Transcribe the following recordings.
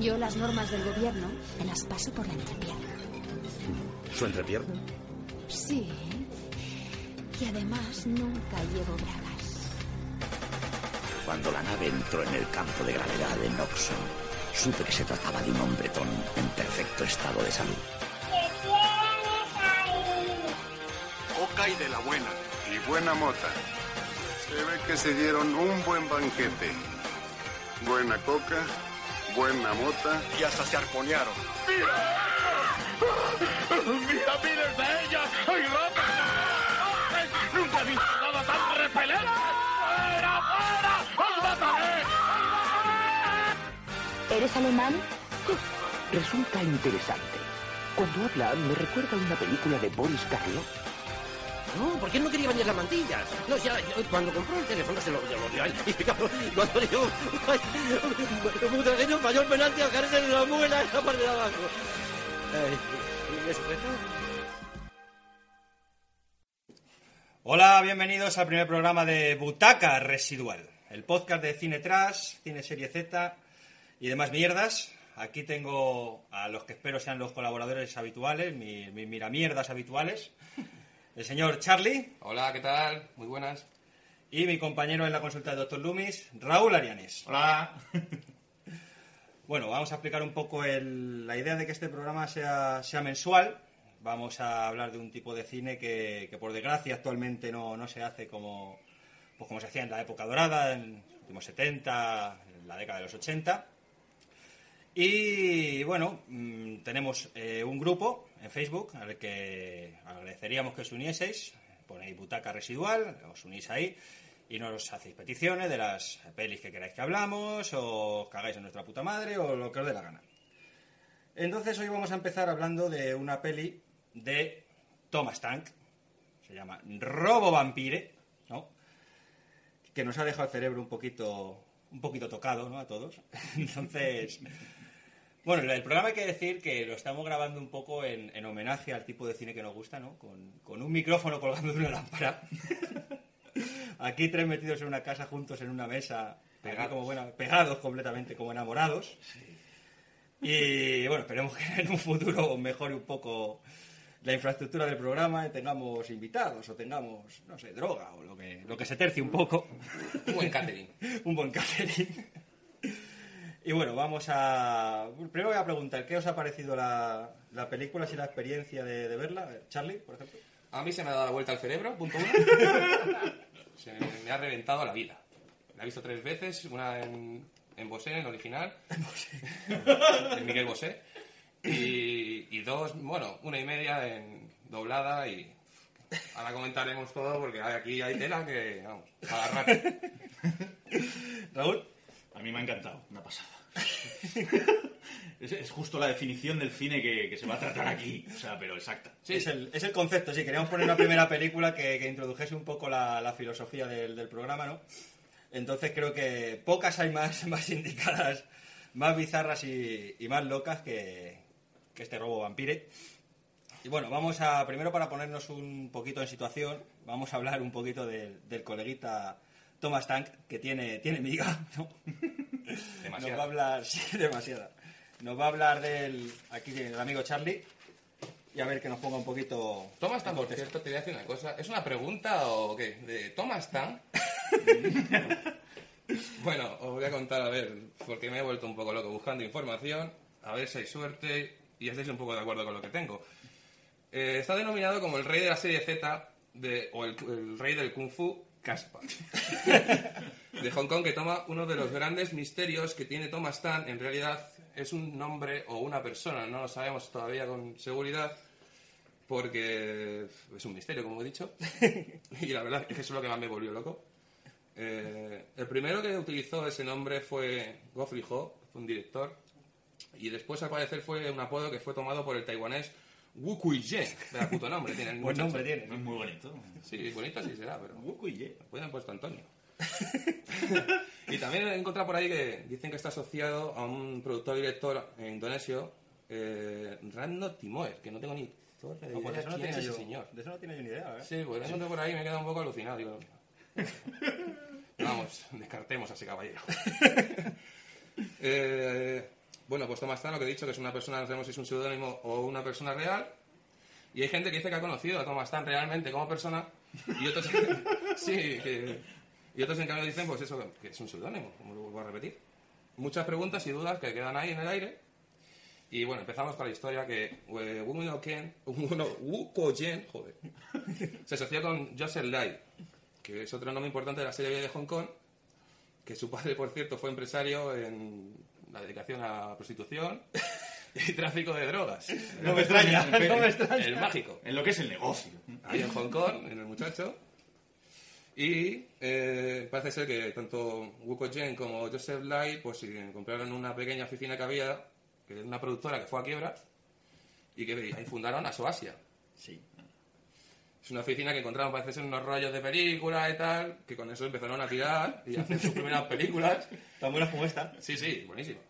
Yo las normas del gobierno me las paso por la entrepierna. ¿Su entrepierna? Sí. Y además nunca llevo bragas. Cuando la nave entró en el campo de gravedad de Noxon, supe que se trataba de un hombretón en perfecto estado de salud. Coca y de la buena. Y buena mota. Se ve que se dieron un buen banquete. Buena coca, buena mota. Y hasta se arponearon. ¡Mira miles de ellas! ¡Hay ratas! ¡Nunca he visto nada tan repelente! ¡Fuera, fuera! ¡Os mataré! ¿Eres alemán? Resulta interesante. Cuando habla, me recuerda a una película de Boris Karloff. No, porque él no quería bañar las mantillas. No, ya, yo, cuando compró el teléfono se lo, se lo dio a él. Y cuando ay, Butragueño falló el penalti a caerse en la muela en la parte de abajo. ¿y eso fue todo? Hola, bienvenidos al primer programa de Butaca Residual, el podcast de cine trash, cine serie Z y demás mierdas. Aquí tengo a los que espero sean los colaboradores habituales, mis, mis miramierdas habituales. El señor Charlie. Hola, ¿qué tal? Muy buenas. Y mi compañero en la consulta de Doctor Loomis, Raúl Arianes. Hola. Bueno, vamos a explicar un poco el- la idea de que este programa sea, sea mensual. Vamos a hablar de un tipo de cine que, que, por desgracia actualmente no, no se hace como, pues como se hacía en la época dorada, en los últimos 70, en la década de los 80. Y bueno, mm, tenemos eh, un grupo en Facebook al que agradeceríamos que os unieseis. Ponéis butaca residual, os unís ahí y nos hacéis peticiones de las pelis que queráis que hablamos, o os cagáis en nuestra puta madre, o lo que os dé la gana. Entonces hoy vamos a empezar hablando de una peli de Thomas Tank, se llama Robo Vampire, que nos ha dejado el cerebro un poquito, un poquito tocado ¿no? a todos. Entonces, bueno, el programa hay que decir que lo estamos grabando un poco en, en homenaje al tipo de cine que nos gusta, ¿no? Con, con un micrófono colgando de una lámpara. Aquí tres metidos en una casa juntos en una mesa, Pegados. como pegados completamente como enamorados. Y bueno, esperemos que en un futuro mejore un poco la infraestructura del programa y tengamos invitados o tengamos, no sé, droga o lo que, lo que se tercie un poco. Un buen catering. un buen catering. Y bueno, vamos a... Primero voy a preguntar, ¿qué os ha parecido la, la película, si la experiencia de, de verla? Charlie, por ejemplo. A mí se me ha dado la vuelta al cerebro, punto uno. Se me, me ha reventado la vida. La he visto tres veces, una en, en Bosé, en original. en Miguel Bosé. Y, y dos, bueno, una y media en doblada y... Ahora comentaremos todo porque aquí hay tela que, vamos, a agarrar. Raúl. A mí me ha encantado, una pasada. es, es justo la definición del cine que, que se va a tratar aquí, o sea, pero exacta. es, el, es el concepto, sí. Queríamos poner una primera película que, que introdujese un poco la, la filosofía del, del programa, ¿no? Entonces creo que pocas hay más, más indicadas, más bizarras y, y más locas que, que este robo vampire. Y bueno, vamos a, primero para ponernos un poquito en situación, vamos a hablar un poquito del coleguita Thomas Tank, que tiene, tiene miga, ¿no? Nos va a hablar, sí, demasiada. Nos va a hablar del, aquí del amigo Charlie, y a ver que nos ponga un poquito... Thomas Tan, por cierto, te voy a decir una cosa. ¿Es una pregunta o qué? ¿De Thomas Tan? bueno, os voy a contar, a ver, porque me he vuelto un poco loco buscando información. A ver si hay suerte y estáis un poco de acuerdo con lo que tengo. Eh, está denominado como el rey de la serie Z de, o el, el rey del Kung Fu, Caspa. de Hong Kong, que toma uno de los grandes misterios que tiene Thomas Tan. En realidad es un nombre o una persona, no lo sabemos todavía con seguridad porque es un misterio, como he dicho. y la verdad es que eso es lo que más me volvió loco. Eh, el primero que utilizó ese nombre fue Geoffrey Ho, fue un director, y después al parecer fue un apodo que fue tomado por el taiwanés Wu Kui-yen. Vaya puto nombre tiene el Buen nombre tiene. Es muy bonito. Sí, bonito sí será, pero Wu Kui-ye. pueden haber puesto Antonio. y también he encontrado por ahí que dicen que está asociado a un productor director indonesio, eh, Rando Timoer, que no tengo ni de No, pues idea de eso no quién es tenía ese yo, señor. de eso no yo ni idea, ¿eh? Sí, pues lo encontré por ahí me he quedado un poco alucinado. Digo, vamos, descartemos a ese caballero. Eh, bueno, pues Thomas Tan, lo que he dicho, que es una persona, no sabemos si es un seudónimo o una persona real. Y hay gente que dice que ha conocido a Thomas Tan realmente como persona. Y otros, sí, que- y otros en cambio dicen, pues eso, que es un seudónimo, como lo vuelvo a repetir. Muchas preguntas y dudas que quedan ahí en el aire. Y bueno, empezamos con la historia que eh, Wu Ken, Wu Ko-jen, joder, se asoció con Joseph Lai, que es otro nombre importante de la serie de Hong Kong, que su padre, por cierto, fue empresario en la dedicación a la prostitución y tráfico de drogas. No me extraña, El- no me extraña. El mágico. En lo que es el negocio. Ahí en Hong Kong, en el muchacho. Y eh, parece ser que tanto Wu Ko-jen como Joseph Lai pues compraron una pequeña oficina que había, que es una productora que fue a quiebra, y que ahí fundaron Asoasia. Sí. Es una oficina que encontraron, parece ser, unos rollos de películas y tal, que con eso empezaron a tirar y a hacer sus primeras películas. Tan buenas como esta. Sí, sí, buenísimo.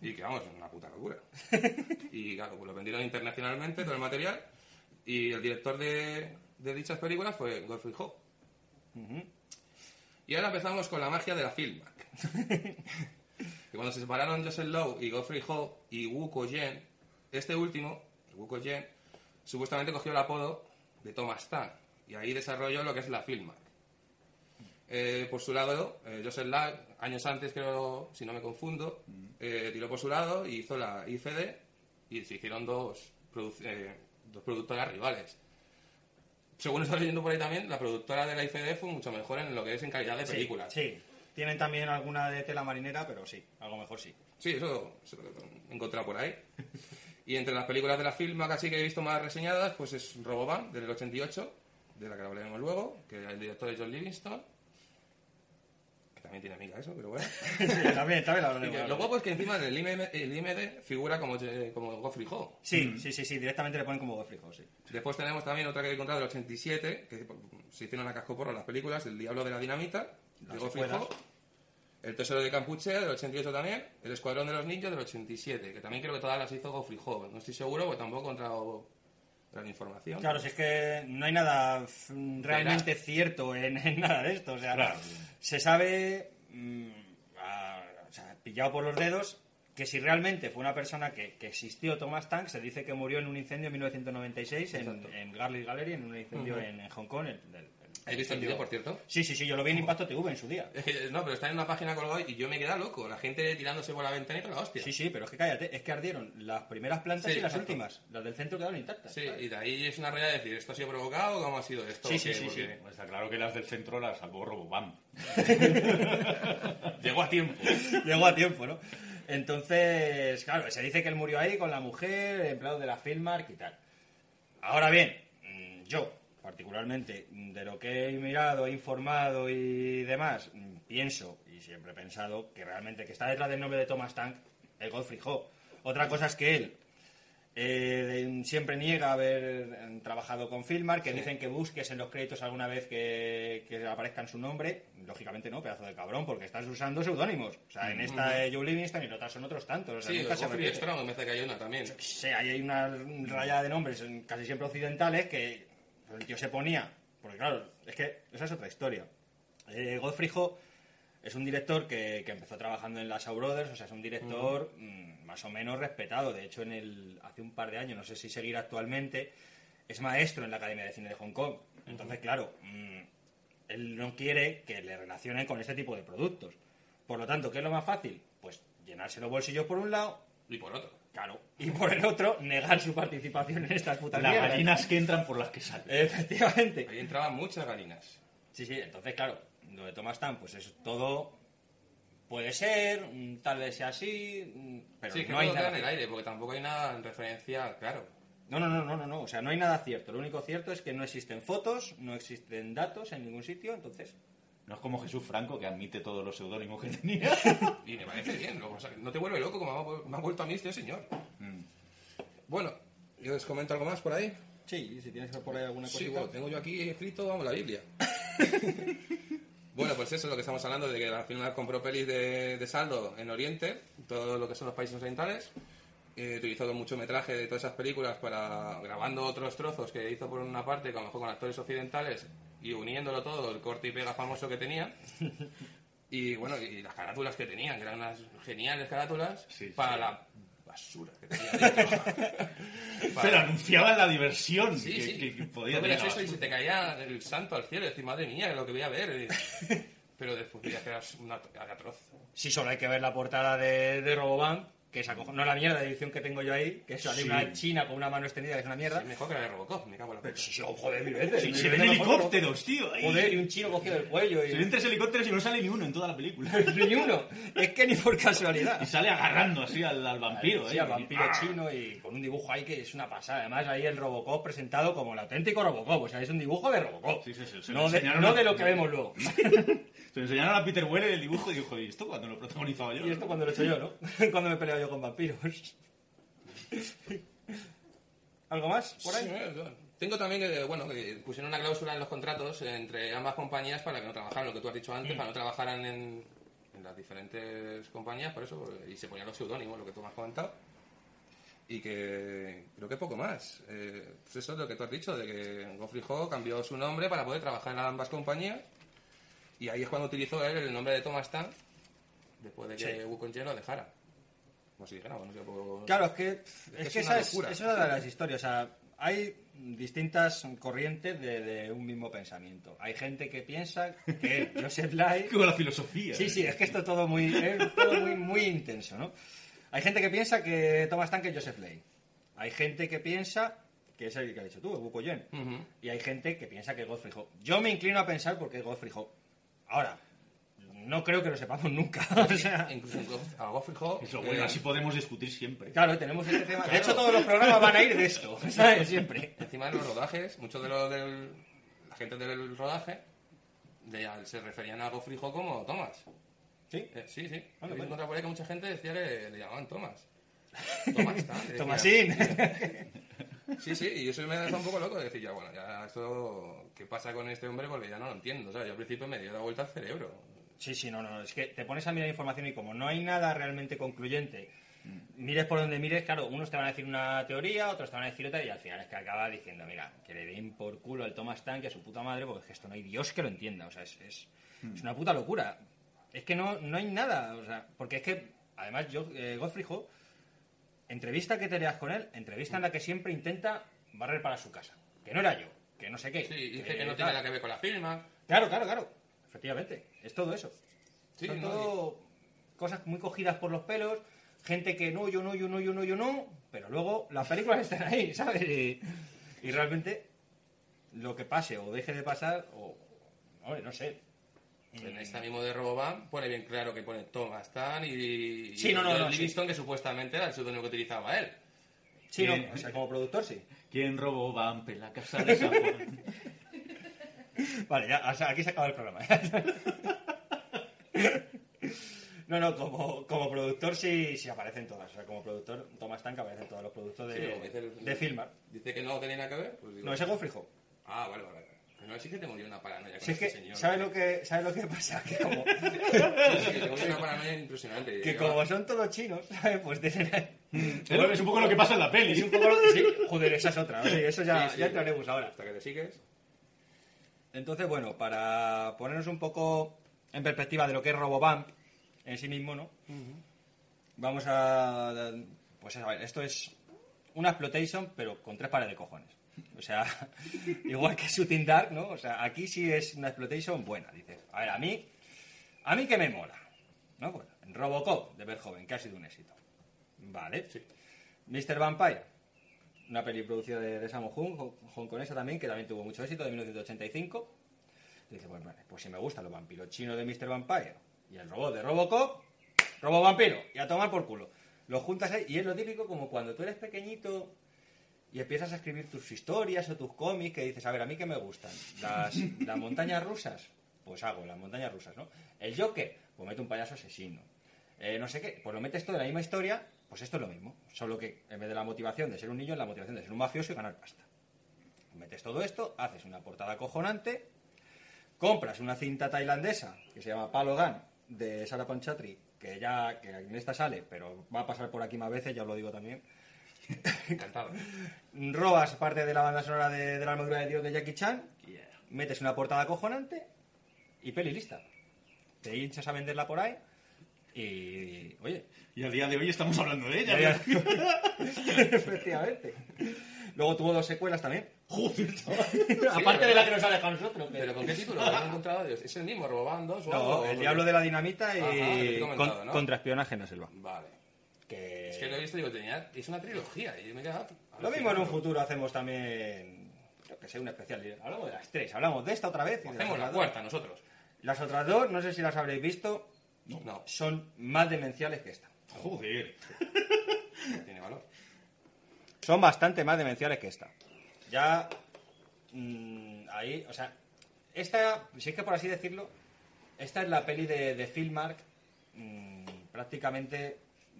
Y que vamos, una puta locura. Y claro, pues lo vendieron internacionalmente, todo el material. Y el director de, de dichas películas fue Godfrey Ho. Y ahora empezamos con la magia de la Filmac. que cuando se separaron Joseph Lowe y Godfrey Ho y Wu Ko-jen, este último, Wu Ko-jen, supuestamente cogió el apodo de Thomas Tan. Y ahí desarrolló lo que es la Filmac. Eh, por su lado, eh, Joseph Lang, años antes creo, si no me confundo, eh, tiró por su lado y hizo la ICD y se hicieron dos, produ- eh, dos productoras rivales. Según estaba leyendo por ahí también, la productora de la ICD fue mucho mejor en lo que es en calidad de Sí, películas. Sí, tienen también alguna de tela marinera, pero sí, algo mejor sí. Sí, eso, eso lo he encontrado por ahí. Y entre las películas de la Filmac así que he visto más reseñadas, pues es Roboban, del 88, de la que hablaremos luego, que el director es John Livingston, que también tiene amiga eso, pero bueno. también, también la que lo guapo es que encima en el IMD, el IMD figura como, como Geoffrey Ho. Sí, sí, sí, sí, directamente le ponen como Godfrey Ho, sí. Después tenemos también otra que he encontrado del 87, que se hicieron a cascoporro las películas, El Diablo de la Dinamita, de secuelas. Ho. El Tesoro de Campuchea, del 88 también. El Escuadrón de los Ninjas, del 87, que también creo que todas las hizo Geoffrey Ho. No estoy seguro, porque tampoco he encontrado gran información. Claro, si es que no hay nada realmente cierto en, en nada de esto. O sea, Claro. se sabe, mm, a- o sea, pillado por los dedos, que si realmente fue una persona que, que existió Thomas Tank, se dice que murió en un incendio en 1996 en, en Garlic Gallery, en un incendio en, en Hong Kong. el- ¿Has visto el vídeo, por cierto? Sí, sí, sí, yo lo vi en Impacto TV en su día. No, pero está en una página colgada y yo me quedé loco. La gente tirándose por la ventanita, la hostia. Sí, sí, pero es que cállate, es que ardieron las primeras plantas Sí, y las exacto. últimas. Las del centro quedaron intactas. Sí, y de ahí es una realidad de decir, ¿esto ha sido provocado o cómo ha sido esto? Sí, ¿O sí, sí. Pues Está claro que las del centro las salvó Robobam. Llegó a tiempo. Llegó a tiempo, ¿no? Entonces, claro, se dice que él murió ahí con la mujer, empleado de la Filmark y tal. Ahora bien, mm, yo, particularmente, de lo que he mirado, he informado y demás, pienso, y siempre he pensado, que realmente que está detrás del nombre de Thomas Tank el Godfrey Ho. Otra cosa es que él eh, de- siempre niega haber eh, trabajado con Filmar, que dicen que busques en los créditos alguna vez que, que aparezca en su nombre. Lógicamente no, pedazo de cabrón, porque estás usando seudónimos. O sea, en esta es Joe Livingston y en otras son otros tantos. O sea, Sí, nunca se. Strong me parece que hay una también. Sí, hay una raya de nombres casi siempre occidentales que el tío se ponía. Porque claro, es que esa es otra historia. Eh, Godfrey Ho es un director que, que empezó trabajando en la Shaw Brothers, o sea, es un director mm, más o menos respetado. De hecho, en el, hace un par de años, no sé si seguirá actualmente, es maestro en la Academia de Cine de Hong Kong. Entonces, claro, mm, él no quiere que le relacionen con este tipo de productos. Por lo tanto, ¿qué es lo más fácil? Pues llenarse los bolsillos por un lado, Y por otro. claro, y por el otro, negar su participación en estas putas Las mierdas. gallinas que entran por las que salen. Efectivamente. Ahí entraban muchas galinas. Sí, sí, entonces, claro, lo de Thomas Tan, pues es todo. Puede ser, mm, tal vez sea así, mm, pero sí, que no hay nada. en el aire, porque tampoco hay nada en referencia, claro. No, no, no, no, no, no, o sea, no hay nada cierto. Lo único cierto es que no existen fotos, no existen datos en ningún sitio, entonces No es como Jesús Franco, que admite todos los seudónimos que tenía. Y me parece bien, ¿no? O sea, no te vuelve loco como me ha- me ha vuelto a mí este señor. Mm. Bueno, yo os comento algo más por ahí. Sí, si tienes por ahí alguna Sí, cosita. bueno, tengo yo aquí escrito, vamos, la Biblia. bueno, pues eso es lo que estamos hablando, de que al final compró pelis de, de saldo en Oriente, todo lo que son los países orientales. Eh, utilizó mucho metraje de todas esas películas para grabando otros trozos que hizo por una parte, que a lo mejor con actores occidentales, y uniéndolo todo, el corte y pega famoso que tenía. Y bueno, y las carátulas que tenían, que eran unas geniales carátulas Sí, para sí. la basura que tenía dentro. Para- Pero anunciaban la diversión Sí, que, sí. que- que podía tener. eso y se te caía el santo al cielo. Y decís, madre mía, lo que voy a ver. Y- Pero después veías que era una atroz. Sí, solo hay que ver la portada de, de Roboban, que es no la mierda de edición que tengo yo ahí, que sale Sí. una china con una mano extendida, que es una mierda. Sí, mejor que la de Robocop, me cago en la Pero puta. sí, joder, mil veces. Sí, se ven helicópteros, tío. ahí. Joder, y un chino cogido del cuello. Se ven Y... tres helicópteros y no sale ni uno en toda la película. Ni uno. Es que ni por casualidad. Y sale agarrando así al, al vampiro. Sí, ¿eh? al vampiro Ah. chino y con un dibujo ahí que es una pasada. Además, ahí el Robocop presentado como el auténtico Robocop. O sea, es un dibujo de Robocop. Sí, sí, sí, no, de, no de lo que vemos luego. Se lo enseñaron a Peter Weller el dibujo y dijo, ¿y esto cuando lo protagonizaba yo? y esto cuando lo he hecho yo, ¿no? cuando me he peleado yo con vampiros. ¿Algo más por ahí? Sí, eh, Tengo también que, bueno, que pusieron una cláusula en los contratos entre ambas compañías para que no trabajaran, lo que tú has dicho antes, para no trabajaran en, en las diferentes compañías, por eso, y se ponían los seudónimos, lo que tú me has comentado. Y que creo que poco más. Eh, pues eso es lo que tú has dicho, de que Geoffrey Haw cambió su nombre para poder trabajar en ambas compañías. Y ahí es cuando utilizó él el nombre de Thomas Tan, después de que Sí. Wukong lo dejara. Como si dijera, bueno, no sé, Claro, es que, es, es que esa, es, locura. esa es una de las historias. O sea, hay distintas corrientes de, de un mismo pensamiento. Hay gente que piensa que Joseph Lai... Con la filosofía. Sí, ¿eh? sí, es que esto todo muy, es todo muy, muy intenso, ¿no? Hay gente que piensa que Thomas Tank es Joseph Lay. Hay gente que piensa que es el que has dicho tú, el Buko Yen. Ujú. Y hay gente que piensa que es Godfrey Ho. Yo me inclino a pensar porque es Godfrey Ho. Ahora, no creo que lo sepamos nunca. o sea, Incluso a lo bueno, eh, así podemos discutir siempre. claro, tenemos este tema. De hecho, todos los programas van a ir de esto, ¿sabes? Siempre. Encima de los rodajes, muchos de los del. La gente del rodaje de- se referían a Haw como Thomas. ¿Sí? Eh, sí, sí. Bueno, He bueno. encontrado por ahí que mucha gente decía que le llamaban le decía. Tomasín. Sí, sí, y eso me dejado un poco loco de decir, ya bueno, ya esto. ¿Qué pasa con este hombre? Porque ya no lo entiendo. O sea, yo al principio me dio la vuelta al cerebro. Sí, sí, no, no. Es que te pones a mirar información y como no hay nada realmente concluyente, mires por donde mires, claro, unos te van a decir una teoría, otros te van a decir otra, y al final es que acaba diciendo, mira, que le den por culo al Thomas Tank y a su puta madre, porque es que esto no hay Dios que lo entienda. O sea, es, es, es una puta locura. Es que no, no hay nada. O sea, porque es que, además, yo, eh, Godfrey Ho, entrevista que te leas con él, entrevista en la que siempre intenta barrer para su casa. Que no era yo, que no sé qué. Sí, dice que que no tiene nada que ver con la firma. Claro, claro, claro. Efectivamente. Es todo eso. Sí, Son no, todo cosas muy cogidas por los pelos, gente que no, yo no, yo no, yo no, yo no, pero luego las películas están ahí, ¿sabes? Y, y realmente lo que pase o deje de pasar, o. hombre, no sé. En esta mismo de Roboban pone bien claro que pone Thomas Tan y, Sí, no, y no, John no, sí. Livingston, que supuestamente era el seudónimo que utilizaba él. Sí, no, Bien. o sea, como productor sí. ¿Quién robó Vamp en la casa de San Juan? Vale, ya, o sea, aquí se acaba el programa. No, no, como, como productor sí, sí aparecen todas. O sea, como productor, Thomas Tank aparece en todos los productos de, Sí, de Filmar. Dice que no tenía nada que ver. Pues digo, No, ese es Godfrey. Ah, vale, vale. No, sí que tengo yo una paranoia con Si es este que, señor. ¿sabes lo que, ¿sabes lo que pasa? Que como, Sí, yo una paranoia impresionante. que como son todos chinos, ¿sabes? Pues tienen... Es un poco lo que pasa en la peli. Es un poco... lo- sí, joder, esa es otra. sí, eso ya, Sí, sí. ya entraremos ahora. Hasta que te sigues. Entonces, bueno, para ponernos un poco en perspectiva de lo que es Robobump en sí mismo, ¿no? Vamos a... Pues a ver, esto es una exploitation, pero con tres pares de cojones. O sea, igual que Shooting Dark, ¿no? O sea, aquí sí es una exploitation buena, dices. A ver, a mí... A mí que me mola, ¿no? Bueno, en Robocop, de Verhoeven, que ha sido un éxito. Vale. Sí. Mr. Vampire, una peli producida de, de Sammo Hung, hong- hongkonesa también, que también tuvo mucho éxito, de 1985. Y dice, bueno, vale, pues si me gustan los vampiros chinos de Mr. Vampire y el robot de Robocop, Robo Vampiro, y a tomar por culo. Lo juntas ahí, y es lo típico como cuando tú eres pequeñito y empiezas a escribir tus historias o tus cómics, que dices, a ver, a mí que me gustan, las, las montañas rusas pues hago las montañas rusas, ¿no? El Joker, pues mete un payaso asesino. Eh, no sé qué, pues lo metes todo en la misma historia, pues esto es lo mismo. Solo que en vez de la motivación de ser un niño, es la motivación de ser un mafioso y ganar pasta. Metes todo esto, haces una portada acojonante, compras una cinta tailandesa que se llama Palo Gun de Sara Panchatri, que ya que en esta sale, pero va a pasar por aquí más veces, ya os lo digo también. Encantado. Robas parte de la banda sonora de, de la armadura de Dios de Jackie Chan, metes una portada acojonante y peli lista. Te hinchas a venderla por ahí y, oye, Y a día de hoy estamos hablando de ella. ya- efectivamente. Luego tuvo dos secuelas también. Joder, Aparte de la que nos ha dejado a nosotros. ¿Pero con qué título? ¿Lo han encontrado Dios? ¿Es el mismo, robando? o No, algo? el diablo de la dinamita y Ajá, con- ¿no? contraespionaje en la selva. Vale. Que... Es que lo he visto y digo, tenía... es una trilogía y me he quedado... Lo mismo en un futuro hacemos también, yo que sé, un especial. Hablamos de las tres, hablamos de esta otra vez. y de Hacemos la otras cuarta dos. nosotros. Las otras dos, no sé si las habréis visto, No, son más demenciales que esta. Joder. no tiene valor. Son bastante más demenciales que esta. Ya, mm, ahí, o sea, esta, si es que por así decirlo, esta es la peli de, de Filmark, mm, prácticamente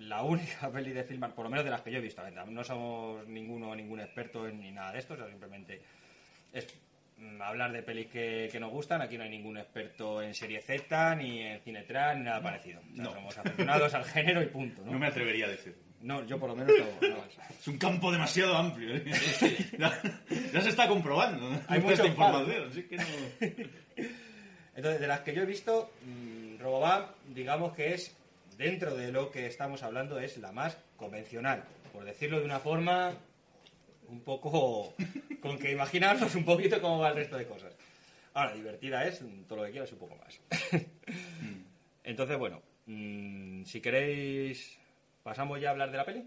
la única peli de Filmark, por lo menos de las que yo he visto. No somos ninguno ningún experto en, ni nada de esto, o sea, simplemente es mm, hablar de pelis que, que nos gustan. Aquí no hay ningún experto en serie Z, ni en cine trans, ni nada parecido. O sea, no. Somos aficionados al género y punto. ¿no? No me atrevería a decir. No, yo por lo menos no. no. Es un campo demasiado amplio. ¿eh? ya, ya se está comprobando. Hay palo. información. así que no... Entonces, de las que yo he visto, mmm, Robobam, digamos que es, dentro de lo que estamos hablando, es la más convencional. Por decirlo de una forma un poco con que imaginarnos un poquito cómo va el resto de cosas. Ahora, divertida es, todo lo que quieras un poco más. Entonces, bueno, mm, si queréis, pasamos ya a hablar de la peli.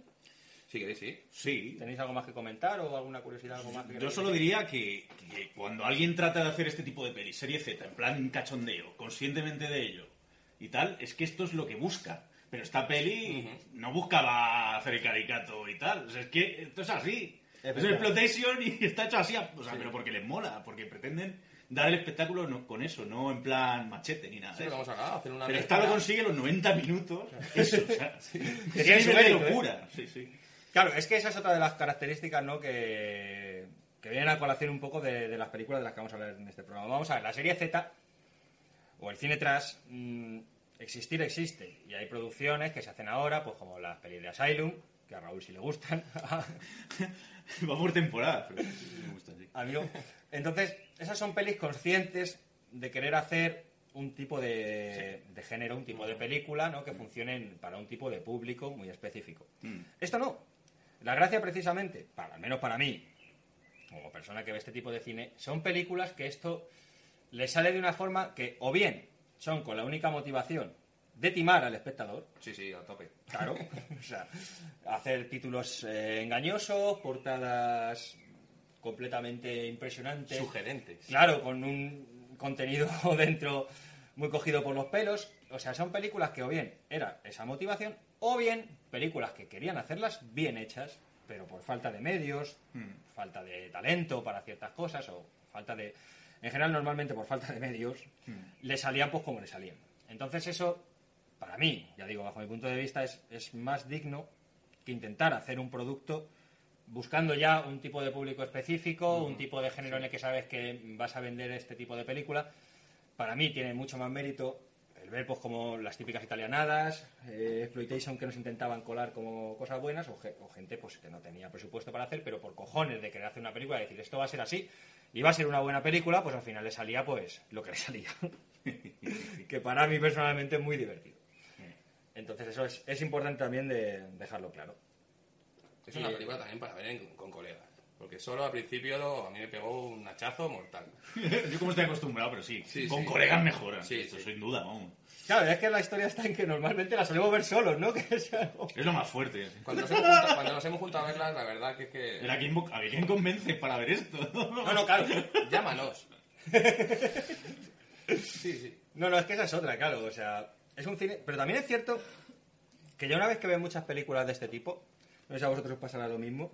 Si queréis, sí. Sí. ¿Tenéis algo más que comentar o alguna curiosidad, algo más que Yo solo diría que, que cuando alguien trata de hacer este tipo de pelis, serie Z, en plan cachondeo, conscientemente de ello y tal, es que esto es lo que busca. Pero esta peli no buscaba hacer el caricato y tal. O sea, es que esto es así. Es el exploitation y está hecho así. O sea, pero porque les mola, porque pretenden dar el espectáculo no- con eso, no en plan machete ni nada. Sí, eso. vamos a hacer una Pero esta lo consigue los 90 minutos. Eso, o sea, tiene su nivel de ¿eh? locura. Sí, sí. Claro, es que esa es otra de las características, ¿no? Que, que vienen a colación un poco de, de las películas de las que vamos a hablar en este programa. Vamos a ver, la serie Z o el cine trash, mm, existir existe. Y hay producciones que se hacen ahora, pues como las pelis de Asylum, que a Raúl sí le gustan. Va por temporada. Pero sí, me gusta, sí. Amigo. Entonces, esas son pelis conscientes de querer hacer un tipo de, de género, un tipo de película, ¿no? Que funcionen para un tipo de público muy específico. Mm. Esto no. La gracia precisamente, para, al menos para mí, como persona que ve este tipo de cine, son películas que esto le sale de una forma que o bien son con la única motivación de timar al espectador, Sí, sí, a tope. Claro, o sea, hacer títulos eh, engañosos, portadas completamente impresionantes. Sugerentes. Claro, con un contenido dentro muy cogido por los pelos. O sea, son películas que o bien era esa motivación, o bien películas que querían hacerlas bien hechas, pero por falta de medios, falta de talento para ciertas cosas, o falta de... En general, normalmente por falta de medios, le salían pues como le salían. Entonces eso, para mí, ya digo, bajo mi punto de vista, es, es más digno que intentar hacer un producto buscando ya un tipo de público específico, un tipo de género en el que sabes que vas a vender este tipo de película. Para mí tiene mucho más mérito el ver pues como las típicas italianadas, eh, exploitation que nos intentaban colar como cosas buenas, o, ge- o gente pues que no tenía presupuesto para hacer, pero por cojones de querer hacer una película decir esto va a ser así y va a ser una buena película, pues al final le salía pues lo que le salía. que para mí personalmente es muy divertido. Entonces eso es, es importante también de dejarlo claro. Es una Y- película también para ver en- con colegas. Porque solo al principio lo- a mí me pegó un hachazo mortal. Yo como estoy acostumbrado, pero sí. Sí, con sí. colegas mejora. Sí, Eso sí. sin duda, vamos. Claro, es que la historia está en que normalmente la solemos ver solos, ¿no? Que es algo- Es lo más fuerte. Cuando nos hemos juntado, cuando nos hemos juntado a verlas, la verdad que es que... ¿A quién, ¿A quién convence para ver esto? No, no, claro. Llámanos. Sí, sí. No, no, es que esa es otra, claro. O sea, es un cine. Pero también es cierto que ya una vez que ves muchas películas de este tipo, no sé si a vosotros os pasará lo mismo,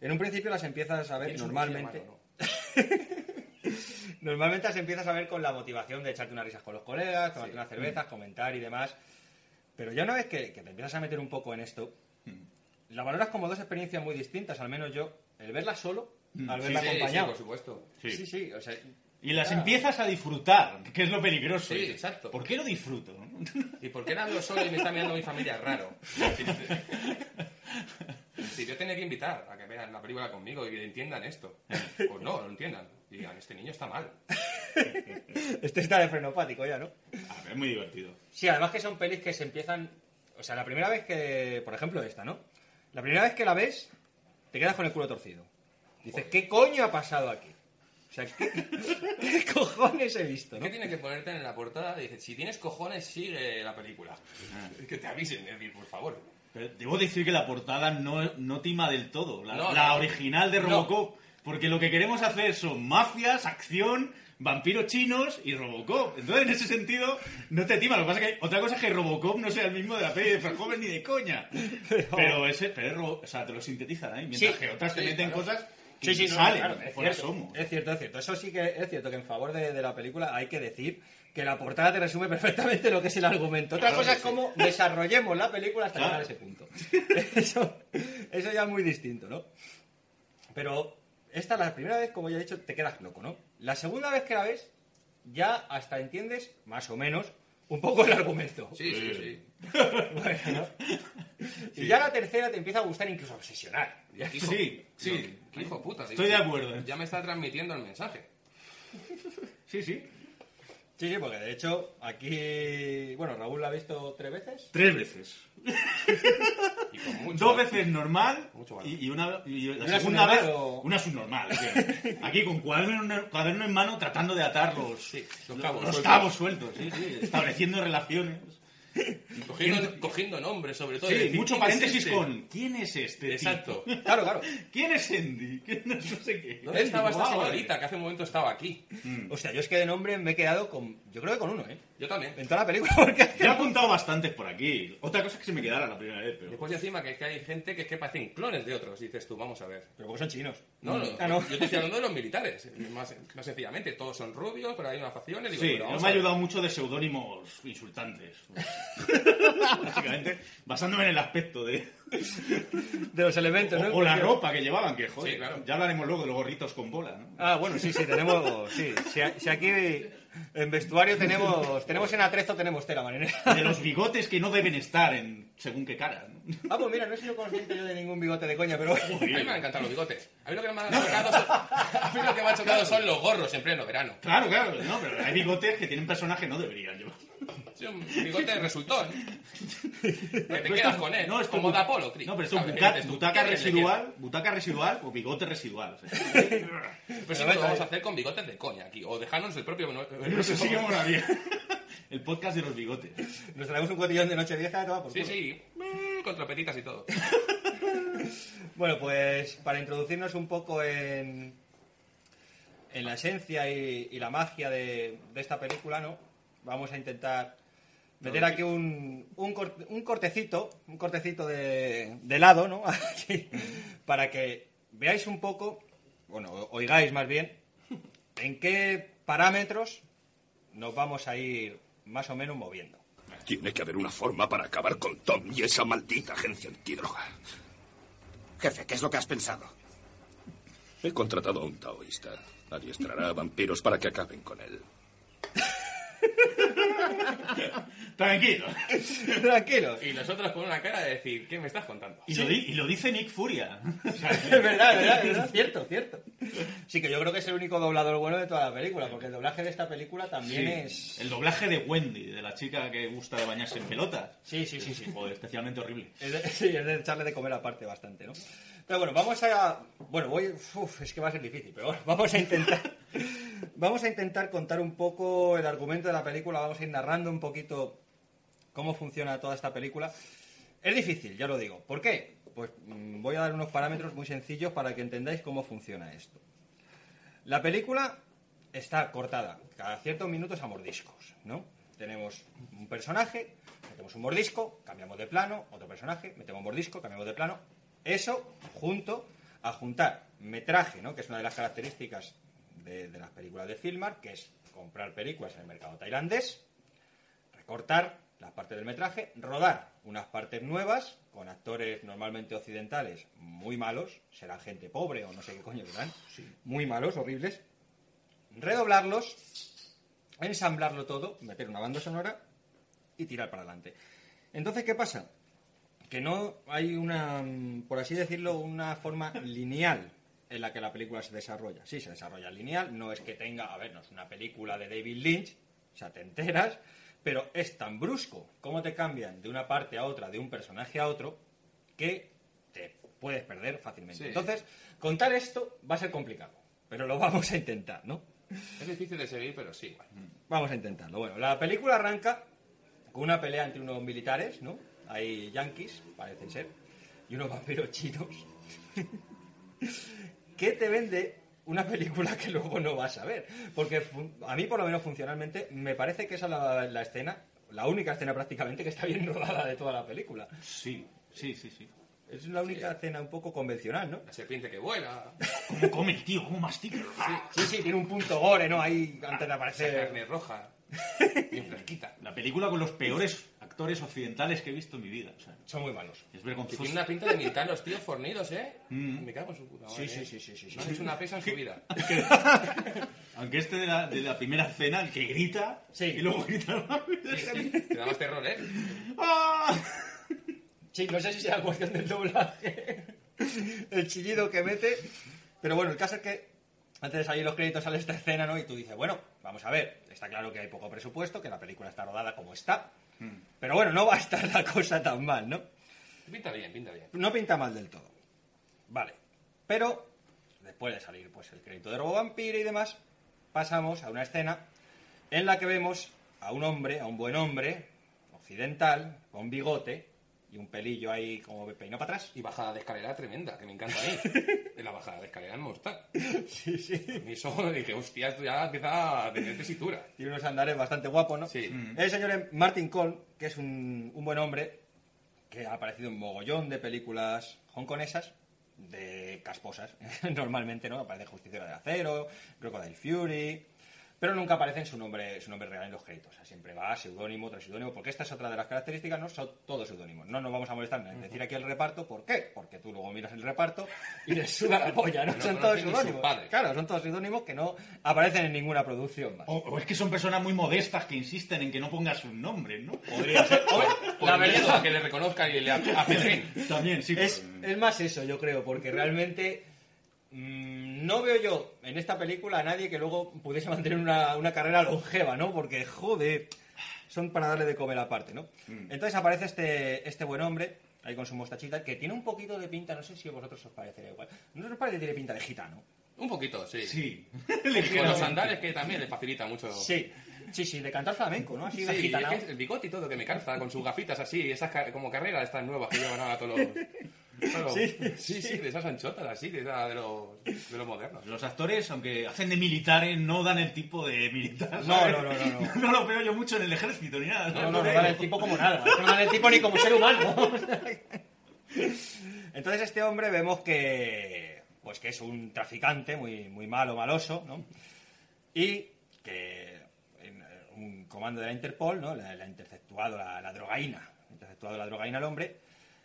en un principio las empiezas a ver normalmente. en mano, Normalmente las empiezas a ver con la motivación de echarte unas risas con los colegas, tomarte unas cervezas, comentar y demás. Pero ya una vez que, que te empiezas a meter un poco en esto, la valoras como dos experiencias muy distintas, al menos yo. El verla solo, al Sí, verla sí, acompañado. sí, por supuesto. Sí. Sí, sí, o sea, Y las empiezas a disfrutar, que es lo peligroso. Sí, exacto. ¿Por qué lo disfruto? ¿Y por qué hablo solo y me está mirando mi familia raro? Si yo tenía que invitar a que vean la película conmigo y que entiendan esto. Pues no, lo entiendan. Y digan, este niño está mal. Este está de frenopático ya, ¿no? A ver, es muy divertido. Sí, además que son pelis que se empiezan... O sea, la primera vez que... Por ejemplo, esta, ¿no? La primera vez que la ves, te quedas con el culo torcido. Dices, ¿qué coño ha pasado aquí? O sea, ¿qué, qué cojones he visto, no? ¿Qué tiene que ponerte en la portada? Dice, si tienes cojones, sigue la película. Es que te avisen, decir, por favor. Pero debo decir que la portada no, no tima del todo. La, No, la no. original de No. Robocop. Porque lo que queremos hacer son mafias, acción, vampiros chinos y Robocop. Entonces, en ese sentido, no te tima. Lo que pasa es que otra cosa es que Robocop no sea el mismo de la peli de Verhoeven ni de coña. Pero, ese, pero o sea, te lo sintetizan ahí. Mientras Sí. que otras te Sí, meten claro. cosas que Sí, sí, ni no, salen. claro, es fuera cierto, somos. es cierto, es cierto. Eso sí que es cierto que en favor de, de la película hay que decir que la portada te resume perfectamente lo que es el argumento. Otra Claro cosa es cómo desarrollemos la película hasta Claro. llegar a ese punto. Eso, eso ya es muy distinto, ¿no? Pero esta, la primera vez, como ya he dicho, te quedas loco, ¿no? La segunda vez que la ves, ya hasta entiendes, más o menos, un poco el argumento. Sí, sí, sí. Bueno, ¿no? Y ya la tercera te empieza a gustar incluso a obsesionar. Ya- Hijo- Sí, sí. No, qué hijo puta. Estoy de acuerdo. Ya me está transmitiendo el mensaje. Sí, sí. Sí, sí, porque de hecho aquí, bueno, Raúl la ha visto tres veces. Tres veces. Y con mucho... Dos veces normal Mucho valor. y, y una, y la una segunda vez subnormal o- una subnormal. sí. Aquí con cuaderno, cuaderno en mano tratando de atar los, Sí, los los- cabos los sueltos. cabos sueltos, sí, sí, estableciendo relaciones. Cogiendo, cogiendo nombres, sobre todo. Sí, y decir, mucho ¿quién es paréntesis este? con ¿quién es este? Exacto. tipo? Claro, claro. ¿Quién es Andy? ¿Quién no, no sé qué? ¿Dónde estaba esta señorita que hace un momento estaba aquí? O sea, yo es que de nombre me he quedado con, yo creo que con uno, ¿eh? Yo también. En toda la película, porque Yo he apuntado bastantes por aquí. Otra cosa es que se me quedara la primera vez, pero... Después de encima que, es que hay gente que es que parecen clones de otros. Dices tú, vamos a ver. Pero porque son chinos. No, no, Ah, no. yo te estoy hablando de los militares. Más, más sencillamente, todos son rubios, pero hay unas facciones. Digo, Sí, pero no me ha ayudado mucho de seudónimos insultantes. Básicamente, basándome en el aspecto de... De los elementos, O, ¿no? o la ropa que llevaban, que joder. Sí, claro. Ya hablaremos luego de los gorritos con bola, ¿no? Ah, bueno, sí, sí, tenemos, sí. Si, si aquí en vestuario tenemos, tenemos en atrezo, tenemos tela marinera. De los bigotes que no deben estar en según qué cara. ¿no? Ah, pues mira, no he sido consciente yo de ningún bigote de coña, pero... A mí me han encantado los bigotes. A mí lo que me ha chocado son, a mí lo que me ha chocado son los gorros en pleno verano. Claro, claro, no, pero hay bigotes que tienen personaje que no deberían llevar. Sí, un bigote resultón. Que te quedas con él. no, esto como de Apolo, Cris. No, pero es ¿Sabes? buca- butaca ¿qué le residual, butaca residual o bigote residual. o sea. Pues sí, lo vamos a hacer con bigotes de coña aquí. O dejarnos el propio... Eso sí que molaría. El podcast de los bigotes. Nos traemos un cotillón de noche vieja, toma por Sí, culo. sí. Mm, Con trompetitas y todo. Bueno, pues para introducirnos un poco en, en la esencia y, y la magia de, de esta película, ¿no? Vamos a intentar meter aquí un, un, cor- un cortecito, un cortecito de, de lado, ¿no? Aquí, para que veáis un poco, bueno, oigáis más bien, en qué parámetros nos vamos a ir más o menos moviendo. Tiene que haber una forma para acabar con Tom y esa maldita agencia antidroga. Jefe, ¿qué es lo que has pensado? He contratado a un taoísta. Adiestrará a vampiros para que acaben con él. Tranquilo. Tranquilos. Y nosotros con una cara de decir, ¿qué me estás contando? Y, lo, di- y lo dice Nick Furia. O sea, Es verdad, es verdad, es verdad, cierto, cierto. Sí, que yo creo que es el único doblador bueno de toda la película, porque el doblaje de esta película también sí. es... El doblaje de Wendy, de la chica que gusta de bañarse en pelotas. Sí, sí, sí, sí. Joder, especialmente horrible. Es de, sí, es de echarle de comer aparte bastante, ¿no? Pero bueno, vamos a... Bueno, voy... Uf, es que va a ser difícil, pero bueno, vamos a intentar... Vamos a intentar contar un poco el argumento de la película, vamos a ir narrando un poquito cómo funciona toda esta película. Es difícil, ya lo digo. ¿Por qué? Pues mm, voy a dar unos parámetros muy sencillos para que entendáis cómo funciona esto. La película está cortada cada ciertos minutos a mordiscos, ¿no? Tenemos un personaje, metemos un mordisco, cambiamos de plano, otro personaje, metemos un mordisco, cambiamos de plano. Eso junto a juntar metraje, ¿no? Que es una de las características de, de las películas de Filmar, que es comprar películas en el mercado tailandés, recortar las partes del metraje, rodar unas partes nuevas con actores normalmente occidentales muy malos, será gente pobre o no sé qué coño serán, muy malos, horribles, redoblarlos, ensamblarlo todo, meter una banda sonora y tirar para adelante. Entonces, ¿qué pasa? Que no hay una, mm, por así decirlo, una forma lineal en la que la película se desarrolla. Sí, se desarrolla lineal, no es que tenga, a ver, no es una película de David Lynch, o sea, te enteras, pero es tan brusco cómo te cambian de una parte a otra, de un personaje a otro, que te puedes perder fácilmente. Sí. Entonces, contar esto va a ser complicado, pero lo vamos a intentar, ¿no? Es difícil de seguir, pero sí. igual. Vamos a intentarlo. Bueno, la película arranca con una pelea entre unos militares, ¿no? Hay yanquis, parecen ser, y unos vampiros chinos. que te vende una película que luego no vas a ver. Porque a mí, por lo menos funcionalmente, me parece que esa es la, la escena, la única escena prácticamente que está bien rodada de toda la película. Sí, sí, sí, sí. Es la única escena un poco convencional, ¿no? La serpiente que vuela. ¿Cómo come el tío? ¿Cómo mastica? Sí, sí, tiene un punto gore, ¿no? Ahí antes de Esa aparecer. carne roja. Bien fresquita. La película con los peores actores occidentales que he visto en mi vida. O sea, Son muy malos. es vergonzoso. tiene una pinta de militar los tíos fornidos, ¿eh? Mm. Me cago en su puta Sí, madre. sí, ¿eh? sí, sí, sí, sí. No han hecho una pesa en su vida. Aunque este de la, de la primera escena, el que grita Sí. y luego grita más. Te da más terror, ¿eh? ¡Ah! Sí, no sé si será cuestión del doblaje, el chillido que mete, pero bueno, el caso es que antes de salir los créditos sale esta escena, ¿no? Y tú dices, bueno, vamos a ver, está claro que hay poco presupuesto, que la película está rodada como está, pero bueno, no va a estar la cosa tan mal, ¿no? Pinta bien, pinta bien. No pinta mal del todo. Vale, pero después de salir pues el crédito de Robo Vampiro y demás, pasamos a una escena en la que vemos a un hombre, a un buen hombre, occidental, con bigote y un pelillo ahí como peinado para atrás. Y bajada de escalera tremenda, que me encanta a mí. La bajada de escalera es mortal. Sí, sí. Y eso dije, hostia, esto ya empieza a tener tesitura. Tiene unos andares bastante guapos, ¿no? Sí. El señor Martin Cole, que es un, un buen hombre, que ha aparecido en mogollón de películas hongkonesas, de casposas, normalmente, ¿no? Aparece Justiciero de Acero, Crocodile Fury, pero nunca aparece en su nombre, su nombre real en los créditos. O sea, siempre va seudónimo tras seudónimo, porque esta es otra de las características, ¿no? Son todos seudónimos. No nos vamos a molestar en decir aquí el reparto, ¿por qué? Porque tú luego miras el reparto y les suda la polla, ¿no? No son todos seudónimos. padres. Claro, son todos seudónimos que no aparecen en ninguna producción más. O, o es que son personas muy modestas que insisten en que no pongas sus nombres, ¿no? Podría ser. Por la verdad que le reconozcan y le apedreen. También, sí. es, es más eso, yo creo, porque realmente mm, no veo yo en esta película a nadie que luego pudiese mantener una, una carrera longeva, ¿no? Porque, joder, son para darle de comer aparte, ¿no? Entonces aparece este, este buen hombre, ahí con su mostachita, que tiene un poquito de pinta, no sé si a vosotros os parecería igual. ¿No os parece que tiene pinta de gitano? Un poquito, sí. Sí. Y con los andares que también le facilita mucho. Sí, sí, sí, de cantar flamenco, ¿no? Así Sí, de es que el bigote y todo que me calza con sus gafitas así, esas ca- como carreras estas nuevas que llevan ahora todos los. los- Sí, sí, sí, de esas anchotas así, de, esa- de los, de los modernos. Los actores, aunque hacen de militares, no dan el tipo de militar. No, no, no, no, no. No lo veo yo mucho en el ejército ni nada. No, no, no dan el tipo como nada. No dan el tipo ni como ser humano. Entonces este hombre vemos que pues que es un traficante muy, muy malo, maloso, ¿no? Y que en, eh, un comando de la Interpol, ¿no? Le, le ha interceptuado la, la drogaína. Ha interceptuado la drogaína al hombre.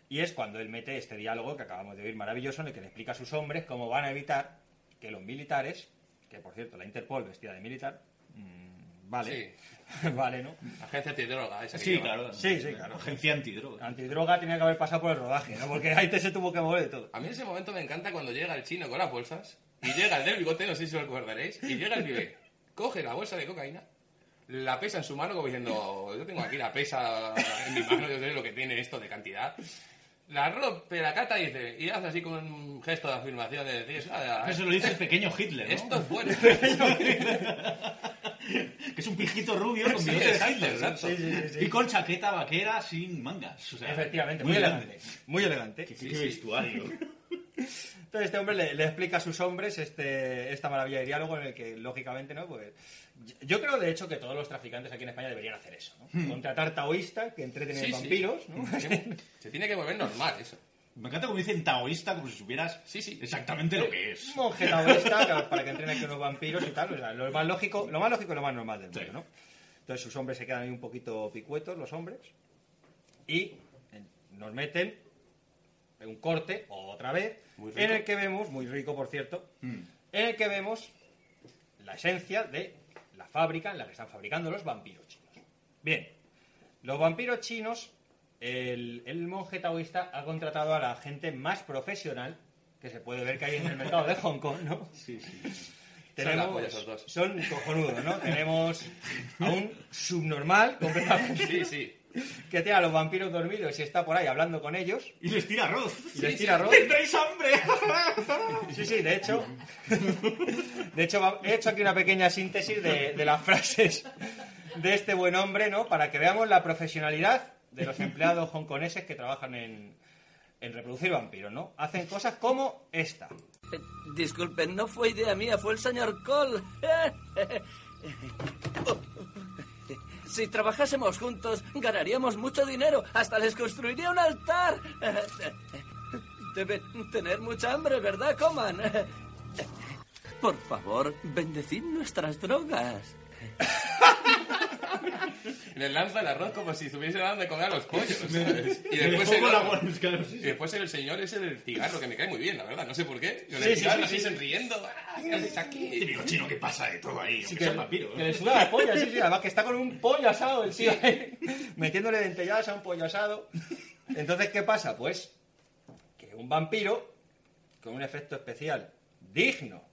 Y es cuando él mete este diálogo que acabamos de oír maravilloso en el que le explica a sus hombres cómo van a evitar que los militares, que por cierto la Interpol vestida de militar, mm, vale, vale, ¿no? Agencia antidroga, esa que Sí, claro. Sí, sí, claro. Agencia antidroga. Antidroga tenía que haber pasado por el rodaje, ¿no? Porque ahí te se tuvo que mover de todo. A mí en ese momento me encanta cuando llega el chino con las bolsas y llega el del bigote, no sé si lo recordaréis, y llega el pibe, coge la bolsa de cocaína, la pesa en su mano como diciendo, yo tengo aquí la pesa en mi mano, yo sé lo que tiene esto de cantidad. La rompe, la cata y dice, y hace así con un gesto de afirmación de decir, "Ah, Eso lo dice el pequeño Hitler, ¿no? esto es bueno. que es un pijito rubio con Sí, bigote de exacto, Hitler. Sí, sí, sí, sí. Y con chaqueta vaquera sin mangas. O sea, Efectivamente, muy, elegante. Muy elegante. Qué, qué vestuario. Entonces este hombre le, le explica a sus hombres este, esta maravilla de diálogo en el que, lógicamente, ¿no? Pues, yo creo, de hecho, que todos los traficantes aquí en España deberían hacer eso, ¿no? Contratar taoístas que entreten Sí, en sí. vampiros, ¿no? Se tiene que volver normal eso. Me encanta como dicen taoísta, como si supieras Sí, sí. exactamente lo que es. Un monje taoísta para que entrenen con unos vampiros y tal. o sea, lo más lógico, lo más lógico y lo más normal del mundo, Sí. ¿no? Entonces sus hombres se quedan ahí un poquito picuetos, los hombres, y nos meten en un corte, otra vez. En el que vemos, muy rico por cierto, Mm. en el que vemos la esencia de la fábrica en la que están fabricando los vampiros chinos. Bien, los vampiros chinos, el, el monje taoísta ha contratado a la gente más profesional que se puede ver que hay en el mercado de Hong Kong, ¿no? Sí, sí. Son polla esos dos. son cojonudos, ¿no? Tenemos a un subnormal completamente Sí, sí. que tiene a los vampiros dormidos y está por ahí hablando con ellos. Y les tira arroz. Y les tira arroz. ¡Tendréis hambre! Sí, sí, de hecho. De hecho, he hecho aquí una pequeña síntesis de, de las frases de este buen hombre, ¿no? Para que veamos la profesionalidad de los empleados hongkoneses que trabajan en, en reproducir vampiros, ¿no? Hacen cosas como esta. Eh, Disculpen, no fue idea mía, fue el señor Cole. Si trabajásemos juntos, ganaríamos mucho dinero. Hasta les construiría un altar. Deben tener mucha hambre, ¿verdad? Coman. Por favor, bendecid nuestras drogas. Les lanza el arroz como si estuviese dando de comer a los pollos, ¿sabes? Y después, el, claro, sí, y después el señor es el cigarro, que me cae muy bien, la verdad. No sé por qué. Sí, el sí, cigarro sí, así sí. sonriendo. ¡Ah, ¿Qué haces aquí? Típico chino que pasa de todo ahí, que, son vampiros. que le suda la polla, sí, sí, además que está con un pollo asado el tío ahí, metiéndole dentelladas a un pollo asado. Entonces, ¿qué pasa? Pues que un vampiro, con un efecto especial digno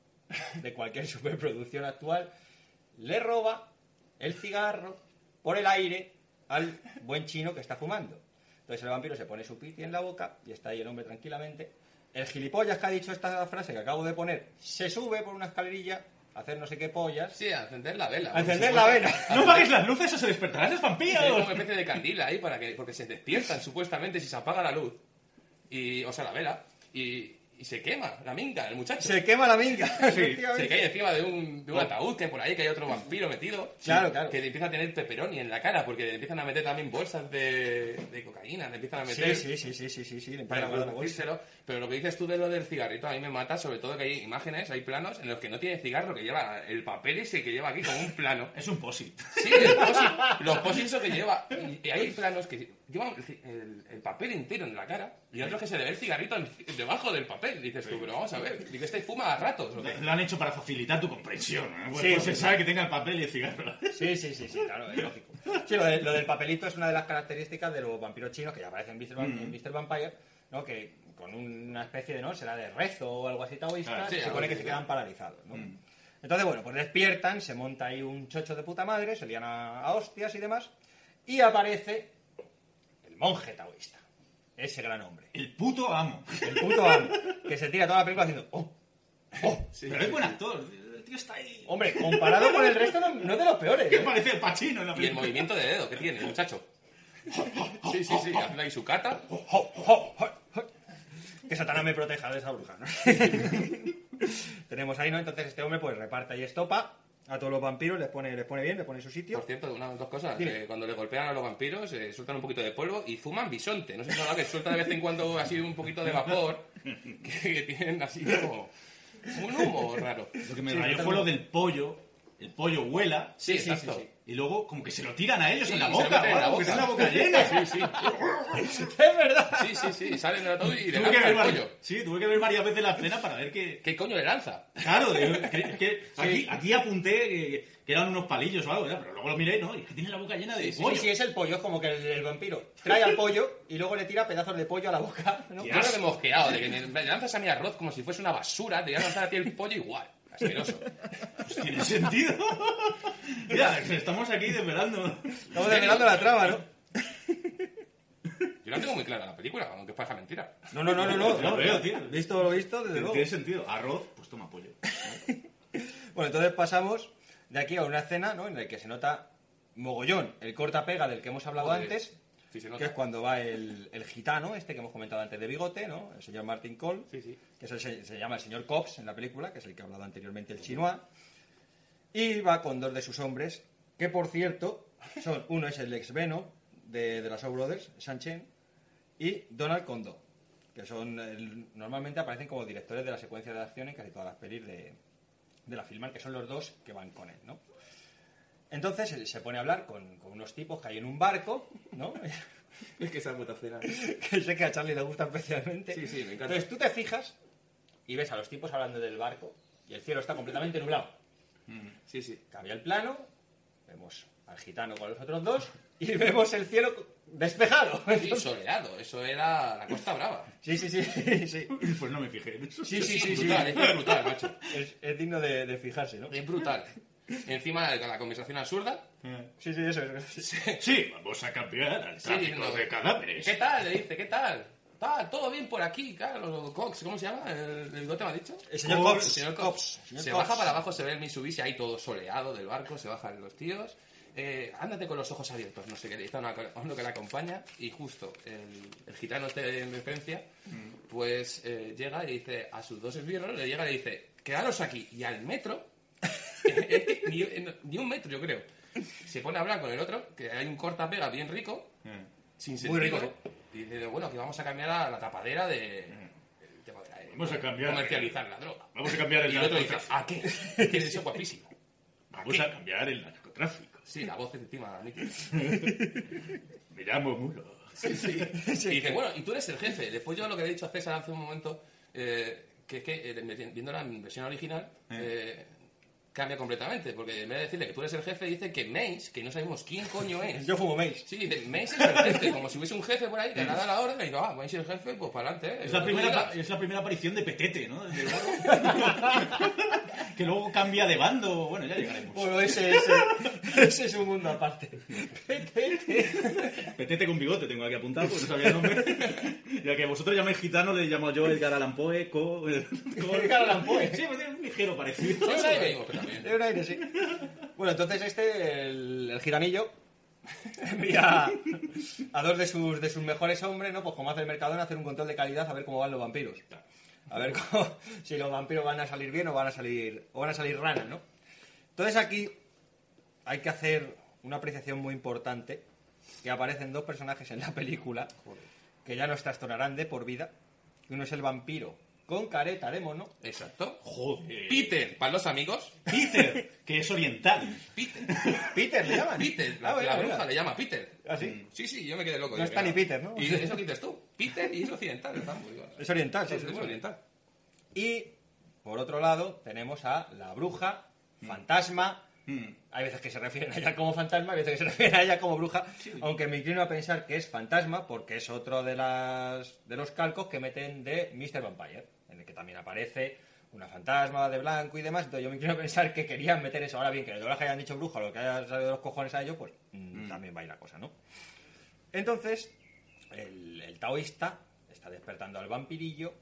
de cualquier superproducción actual, le roba el cigarro por el aire al buen chino que está fumando. Entonces el vampiro se pone su piti en la boca y está ahí el hombre tranquilamente. El gilipollas que ha dicho esta frase que acabo de poner se sube por una escalerilla a hacer no sé qué pollas. Sí, a encender la vela. A encender la vela. ¡No apagues las luces o se despertarán los Hay como vampiros! una especie de candila ahí para que, porque se despiertan supuestamente si se apaga la luz. Y, o sea, la vela. Y, y se quema la minga, el muchacho. Se quema la minga. Se efectivamente. cae encima de un, de un ataúd que por ahí que hay otro vampiro metido. Claro, claro. Que le empieza a tener pepperoni en la cara porque le empiezan a meter también bolsas de, de cocaína. Le empiezan a meter. Sí, sí, sí, sí, sí, sí, sí, le Para empieza Pero lo que dices tú de lo del cigarrito a mí me mata, sobre todo que hay imágenes, hay planos en los que no tiene cigarro, que lleva el papel ese que lleva aquí como un plano. Es un posit. Sí, el posit, los posits que lleva. Y, hay planos que llevan el, el- el papel entero en la cara y otros que se le ve el cigarrito en- debajo del papel. Dices tú, pero vamos a ver, digo, este fuma a ratos. ¿o qué? Lo han hecho para facilitar tu comprensión. ¿no? Pues, Sí, pues sí, se sí. sabe que tenga el papel y el cigarro. Sí, sí, sí, sí, claro, es lógico. Sí, lo, de- lo del papelito es una de las características de los vampiros chinos que ya aparecen en Mr. Mr. Vampire, ¿no? Que con una especie de, ¿no? Será de rezo o algo así taoísta, Ah, sí, se supone que se sí. quedan paralizados, ¿no? Entonces, bueno, pues despiertan, se monta ahí un chocho de puta madre, se lían a, a hostias y demás, y aparece el monje taoísta, ese gran hombre, El puto amo. el puto amo, que se tira toda la película haciendo, oh, oh, Pero es buen actor. El tío está ahí. hombre, comparado con el resto no, no es de los peores, Que ¿eh? parece el pachino en la Y el película. movimiento de dedo que tiene, el muchacho. Sí, sí, sí, haciendo ahí su cata. Que Satanás me proteja de esa bruja, ¿no? Tenemos ahí, ¿no? Entonces este hombre pues reparte y estopa a todos los vampiros, les pone, les pone bien, les pone en su sitio. Por cierto, una, dos cosas. Que cuando le golpean a los vampiros, eh, sueltan un poquito de polvo y fuman bisonte. No sé si es verdad que suelta de vez en cuando así un poquito de vapor, que, que tienen así como un humo raro. Lo que me Sí, rayó fue lo del pollo. El pollo vuela. Sí, sí, exacto. sí, sí. Y luego como que se lo tiran a ellos Sí, en la se boca. meten en la boca. la boca llena. Sí, sí. ¡Es verdad! Sí, sí, sí. Salen del ataúd y le Tuve que, lanzan ver el pollo. sí, tuve que ver varias veces la escena para ver que... ¿Qué coño le lanza? Claro, digo, que, aquí, aquí apunté que, que eran unos palillos o algo, ya, pero luego lo miré, ¿no? Y es que tiene la boca llena de Sí, pollo. sí, es el pollo, es como que el, el vampiro trae al pollo y luego le tira pedazos de pollo a la boca, ¿no? Yo lo de mosqueado, de que me lanzas a mi arroz como si fuese una basura, te voy a lanzar a ti el pollo igual. Asqueroso. Tiene sentido. Mira, estamos aquí desvelando. Estamos desvelando la trama, ¿no? Yo la tengo muy clara la película, aunque parezca mentira. No, no, no, no, no. Lo veo, tío. Visto lo visto, desde luego. Tiene sentido. Arroz, pues toma pollo. Bueno, entonces pasamos de aquí a una escena, ¿no? En la que se nota mogollón el corta-pega del que hemos hablado Joder. antes, Sí, que es cuando va el, el gitano, este que hemos comentado antes de bigote, ¿no? El señor Martin Cole, Sí, sí. que es el se, llama el señor Cops en la película, que es el que ha hablado anteriormente, el chinois, y va con dos de sus hombres, que por cierto, son uno es el ex Veno de, de las Shaw Brothers, Shan Chen, y Donald Kondo. que son el- normalmente aparecen como directores de la secuencia de acción en casi todas las pelis de, de la Filmar, que son los dos que van con él, ¿no? Entonces se- pone a hablar con, con unos tipos que hay en un barco, ¿no? Es que esa puta cena. que sé que a Charlie le gusta especialmente. Sí, sí, me encanta. Entonces tú te fijas y ves a los tipos hablando del barco y el cielo está completamente nublado. Sí, sí. Cambia el plano, vemos al gitano con los otros dos y vemos el cielo despejado. Sí, soleado. Eso era la Costa Brava. Sí, sí, sí, sí. Pues no me fijé en eso. Sí, sí, sí, sí. brutal, es brutal, macho. Es, es digno de, de fijarse, ¿no? Es brutal. Encima de la conversación absurda. Sí, sí, eso es. Sí, vamos a cambiar al Sí, tráfico no. de cadáveres. ¿Qué tal? Le dice, ¿qué tal? Tal, todo bien por aquí, claro. Cox, ¿cómo se llama? ¿El, el bigote me ha dicho? El señor Cox. El señor Cox. Señor Se Cox. baja para abajo, se ve el Mitsubishi ahí todo soleado del barco, se bajan los tíos. Eh, ándate con los ojos abiertos, no sé qué, le dice a, uno que le acompaña y justo el, el gitano este de referencia pues eh, llega y dice a sus dos esbirros, le llega y le dice, quedaros aquí y al metro, es que ni, ni un metro yo creo, se pone a hablar con el otro, que hay un corta-pega bien rico, sin Muy sentido, rico, y dice, bueno, que vamos a cambiar a la tapadera de... de- Vamos a cambiar- Comercializar la droga. Vamos a cambiar el Y el otro dice. ¿a qué? Que es eso guapísimo. Vamos a cambiar el narcotráfico. Sí, la voz es encima nítida. Me llamo Mulo. Sí, sí. Y dice, bueno, y tú eres el jefe. Después yo lo que le he dicho a César hace un momento, eh, que es que eh, viendo la versión original, eh, cambia completamente. Porque en vez de decirle que tú eres el jefe, dice que Mace, que no sabemos quién coño es. Yo fumo Mace. Sí, dice, Mace es el jefe, como si hubiese un jefe por ahí que le da la orden y digo, ah, Mace es el jefe, pues para adelante. eh, Es la, primera, es la primera aparición de Petete, ¿no? Luego- que luego cambia de bando. Bueno, ya llegaremos. Bueno, ese, ese, ese es un mundo aparte. Petete con bigote tengo aquí apuntado porque no sabía el nombre. Ya que vosotros llamáis gitano, le llamo yo Edgar Allan Poe. Co, Edgar Allan Poe. Sí, pues tiene un ligero parecido. Tiene un aire, sí. Bueno, entonces este, el, el giranillo, envía a dos de sus, de sus mejores hombres, ¿no? Pues como hace el Mercadona, a hacer un control de calidad a ver cómo van los vampiros. A ver cómo- si los vampiros van a salir bien o van a salir, o van a salir ranas, ¿no? Entonces aquí hay que hacer una apreciación muy importante, que aparecen dos personajes en la película, que ya nos trastornarán de por vida. Uno es el vampiro con careta de mono. Exacto. Joder. Peter, para los amigos. Peter, que es oriental. Peter. Peter, ¿le llaman? Peter, la, Ah, bueno, la mira. bruja le llama Peter. ¿Ah, sí? Sí, sí, yo me quedé loco. No está ni. Peter, ¿no? Y eso que dices tú. Peter y es occidental. Está muy. Es oriental, sí, Es oriental. Y por otro lado tenemos a la bruja, fantasma. Mm. Hay veces que se refieren a ella como fantasma, hay veces que se refieren a ella como bruja, aunque me inclino a pensar que es fantasma porque es otro de, las, de los calcos que meten de Mr. Vampire, en el que también aparece una fantasma de blanco y demás. Entonces yo me inclino a pensar que querían meter eso. Ahora bien, que el doblaje hayan dicho bruja, lo que haya salido de los cojones a ellos, pues mm, también va a ir la cosa, ¿no? Entonces, el, el taoísta está despertando al vampirillo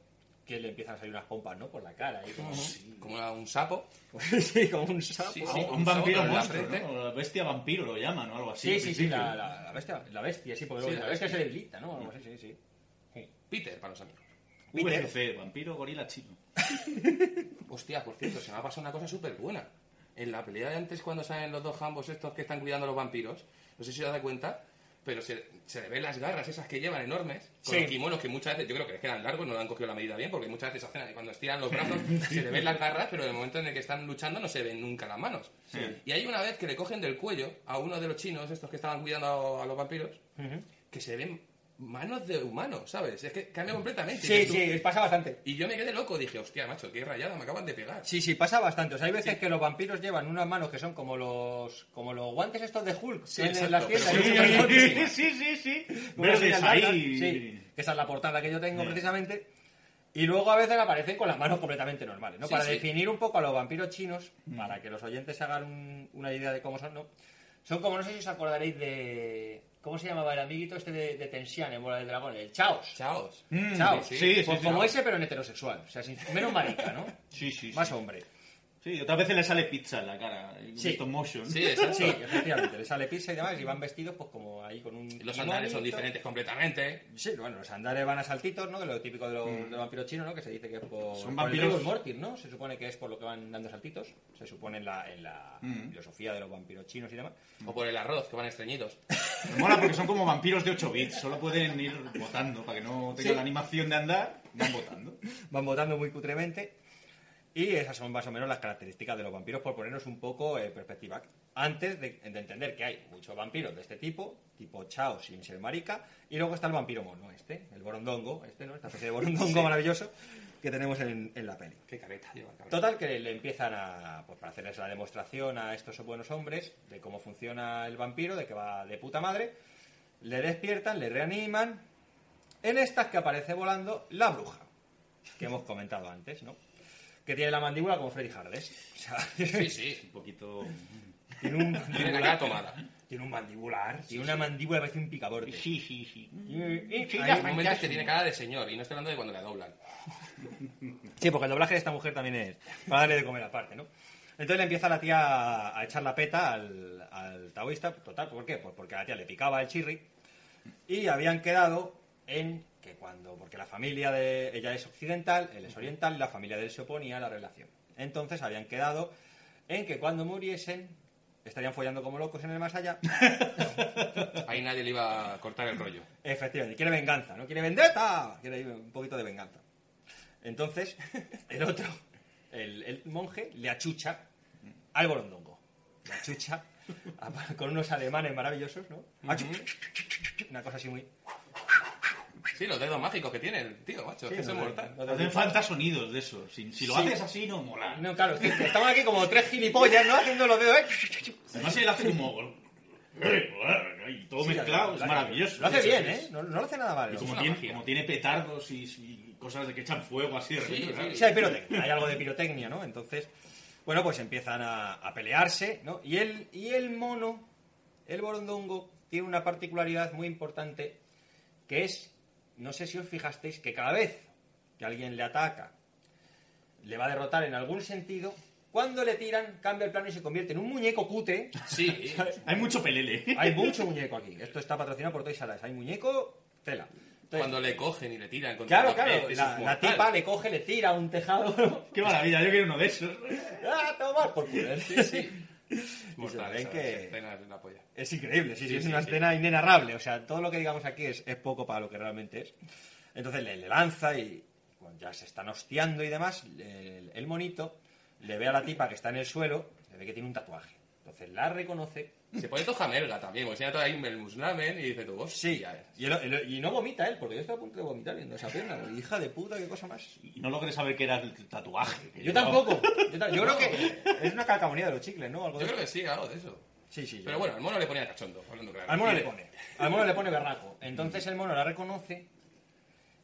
que le empiezan a salir unas pompas, ¿no? Por la cara. Y como, un sapo. sí, como un sapo. Sí, A sí, un, un vampiro sapo en la monstruo. ¿no? La bestia vampiro lo llaman o algo así. Sí, sí, sí, la, la- la bestia, la bestia, sí, porque la la bestia se debilita, ¿no? Algo así, sí, sí. Sí. Peter, para los amigos. Peter. VGC, vampiro gorila chino. Hostia, por cierto, se me ha pasado una cosa súper buena. En la pelea de antes, cuando salen los dos jambos estos que están cuidando a los vampiros, no sé si os dais cuenta, pero se, se le ven las garras esas que llevan enormes, con Sí. los kimonos que muchas veces, yo creo que les quedan largos, no le han cogido la medida bien, porque muchas veces hacen, cuando estiran los brazos, se le ven las garras, pero en el momento en el que están luchando no se ven nunca las manos. Y hay una vez que le cogen del cuello a uno de los chinos, estos que estaban cuidando a, a los vampiros, que se ven manos de humano, ¿sabes? Es que cambia completamente. Sí, tú- sí, pasa bastante. Y yo me quedé loco, dije, hostia, macho, qué rayada, me acaban de pegar. Sí, sí, pasa bastante. O sea, hay veces que los vampiros llevan unas manos que son como los como los guantes estos de Hulk Sí, en las tiendas. pero sí, Sí, sí, sí. Ahí. sí, que esa es la portada que yo tengo precisamente. Y luego a veces aparecen con las manos completamente normales, ¿no? Sí, para sí. definir un poco a los vampiros chinos, para que los oyentes se hagan un- una idea de cómo son, ¿no? Son como, no sé si os acordaréis de... ¿Cómo se llamaba el amiguito este de, de Tensian en Bola del Dragón? El Chaos. Chaos. Mm, Chaos. sí, sí, Pues como ese, pero en heterosexual. O sea, sin- menos marica, ¿no? Sí, sí, Más hombre. Sí, otras veces le sale pizza en la cara. Sí. Stop motion. Sí, exacto. Sí, efectivamente, le sale pizza y demás y van vestidos pues como ahí con un... Los andares son diferentes completamente. Sí, bueno, los andares van a saltitos, ¿no? De lo típico de los, de los vampiros chinos, ¿no? Que se dice que es por... Son por vampiros- mortis, ¿no? Se supone que es por lo que van dando saltitos. Se supone en la, en la Mm. filosofía de los vampiros chinos y demás. O por el arroz, que van estreñidos. Me mola porque son como vampiros de 8 bits. Solo pueden ir votando para que no tengan Sí. la animación de andar. Van votando. Van votando muy cutremente. Y esas son más o menos las características de los vampiros, por ponernos un poco en perspectiva. Antes de, de entender que hay muchos vampiros de este tipo, tipo Chao sin ser marica, y luego está el vampiro mono, este, el borondongo, este, ¿no? Esta especie de borondongo Sí. maravilloso que tenemos en, en la peli. Qué careta lleva. Total, que le empiezan a, pues para hacerles la demostración a estos buenos hombres de cómo funciona el vampiro, de que va de puta madre, le despiertan, le reaniman, en estas que aparece volando la bruja, que hemos comentado antes, ¿no? Que tiene la mandíbula como Freddy Hardes. O sea, Sí, sí. Un poquito... tiene un cara tomada. Tiene un mandibular, tiene una mandíbula que parece un picaborte. Sí, sí, sí. Y- Hay momentos que tiene cara de señor, y no estoy hablando de cuando la doblan. Sí, porque el doblaje de esta mujer también es para darle de comer aparte, ¿no? Entonces le empieza la tía a, a echar la peta al, al taoísta. Total, ¿por qué? Pues porque a la tía le picaba el chirri y habían quedado en que cuando... Porque la familia de ella es occidental, él es oriental, y la familia de él se oponía a la relación. Entonces habían quedado en que cuando muriesen estarían follando como locos en el más allá. Ahí nadie le iba a cortar el rollo. Efectivamente, quiere venganza, ¿no? Quiere vendetta, quiere un poquito de venganza. Entonces, el otro, el, el monje, le achucha al borondongo. Le achucha a- con unos alemanes maravillosos, ¿no? Una cosa así muy... Sí, los dedos mágicos que tiene el tío, macho. Sí, es que eso es mortal. dedos- Hacen falta sonidos de eso. Si, si lo Sí. haces así, no mola. No, claro, es que estamos aquí como tres gilipollas, ¿no? Haciendo los dedos, ¿eh? Además, él hace como... Y todo Sí, mezclado, la- es maravilloso. Lo hace Eso bien. ¿eh? No, no lo hace nada mal. Y ¿no? como tiene, como tiene petardos y, y cosas de que echan fuego así de repente. Sí, hay pirotecnia, hay algo de pirotecnia, ¿no? Entonces, bueno, pues empiezan a, a pelearse, ¿no? Y el, y el mono, el borondongo, tiene una particularidad muy importante, que es, no sé si os fijasteis, que cada vez que alguien le ataca, le va a derrotar en algún sentido, cuando le tiran, cambia el plano y se convierte en un muñeco cutre. Sí, Hay mucho pelele. Hay mucho muñeco aquí. Esto está patrocinado por Toys R Us. Hay muñeco, tela. Entonces, cuando le cogen y le tiran contra Claro, pared, claro, la, la tipa le coge, le tira un tejado. Qué maravilla, yo quiero uno de esos. ¡Ah, toma por culo! Sí, sí. Es se mortal, ven esa- que- esa escena es una polla. Es increíble, sí, sí, Sí, es sí, una escena inenarrable. O sea, todo lo que digamos aquí es, es poco para lo que realmente es. Entonces le, le lanza y ya se están hostiando y demás, el, el monito le ve a la tipa que está en el suelo, le ve que tiene un tatuaje. Entonces la reconoce. Se pone toja melga también, porque enseña todo ahí el muslamen y dice tú, Sí, y, el- el- y no vomita él, porque yo estoy a punto de vomitar viendo esa pierna. Hija de puta, qué cosa más. Y no logré saber qué era el tatuaje. que Yo llevaba. tampoco. Yo, ta- yo creo que es una calcamonía de los chicles, ¿no? Algo de Yo creo eso. que sí, algo de eso. Sí, sí. yo- Pero bueno, el mono le ponía cachondo, hablando claro. Al mono le pone. Al mono le pone berraco. Entonces el mono la reconoce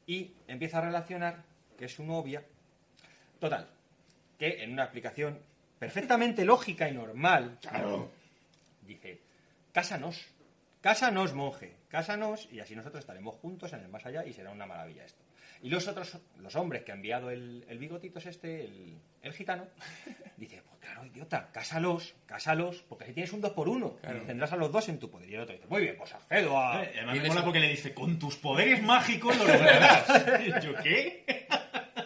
y empieza a relacionar que es su novia. Total. Que en una explicación perfectamente lógica y normal. Dice, cásanos. Cásanos, monje. Cásanos y así nosotros estaremos juntos en el más allá y será una maravilla esto. Y los otros, los hombres que ha enviado el, el bigotitos este, el, el gitano, dice, pues claro, idiota, cásalos, cásalos, porque así tienes un dos por uno. Tendrás a los dos en tu poder. Y el otro dice, muy bien, pues accedo a... Eh, Además Y me mola porque le dice, con tus poderes mágicos lo lograrás. ¿Yo qué?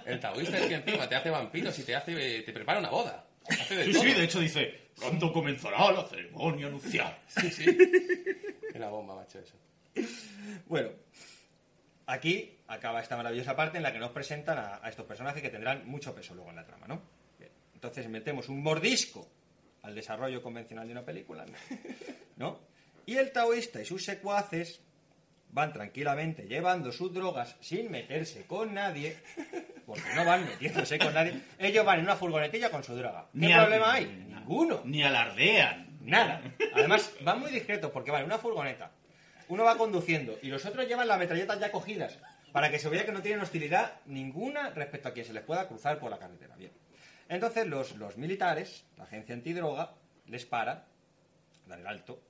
El taoísta es que encima te hace vampiros y te hace te prepara una boda. Hace de Sí, todo. sí, de hecho dice, pronto comenzará la ceremonia nupcial. Sí, sí. Era bomba, macho, eso. Bueno, aquí acaba esta maravillosa parte en la que nos presentan a, a estos personajes que tendrán mucho peso luego en la trama, ¿no? Bien, Entonces metemos un mordisco al desarrollo convencional de una película, ¿no? Y el taoísta y sus secuaces van tranquilamente llevando sus drogas sin meterse con nadie, porque no van metiéndose con nadie. Ellos van en una furgonetilla con su droga. ¿Qué Ni problema hay? Ninguno. Ni alardean. Nada. Además, van muy discretos porque van en una furgoneta. Uno va conduciendo y los otros llevan las metralletas ya cogidas para que se vea que no tienen hostilidad ninguna respecto a quien se les pueda cruzar por la carretera. Bien. Entonces los, los militares, la agencia antidroga, les para, dan el alto,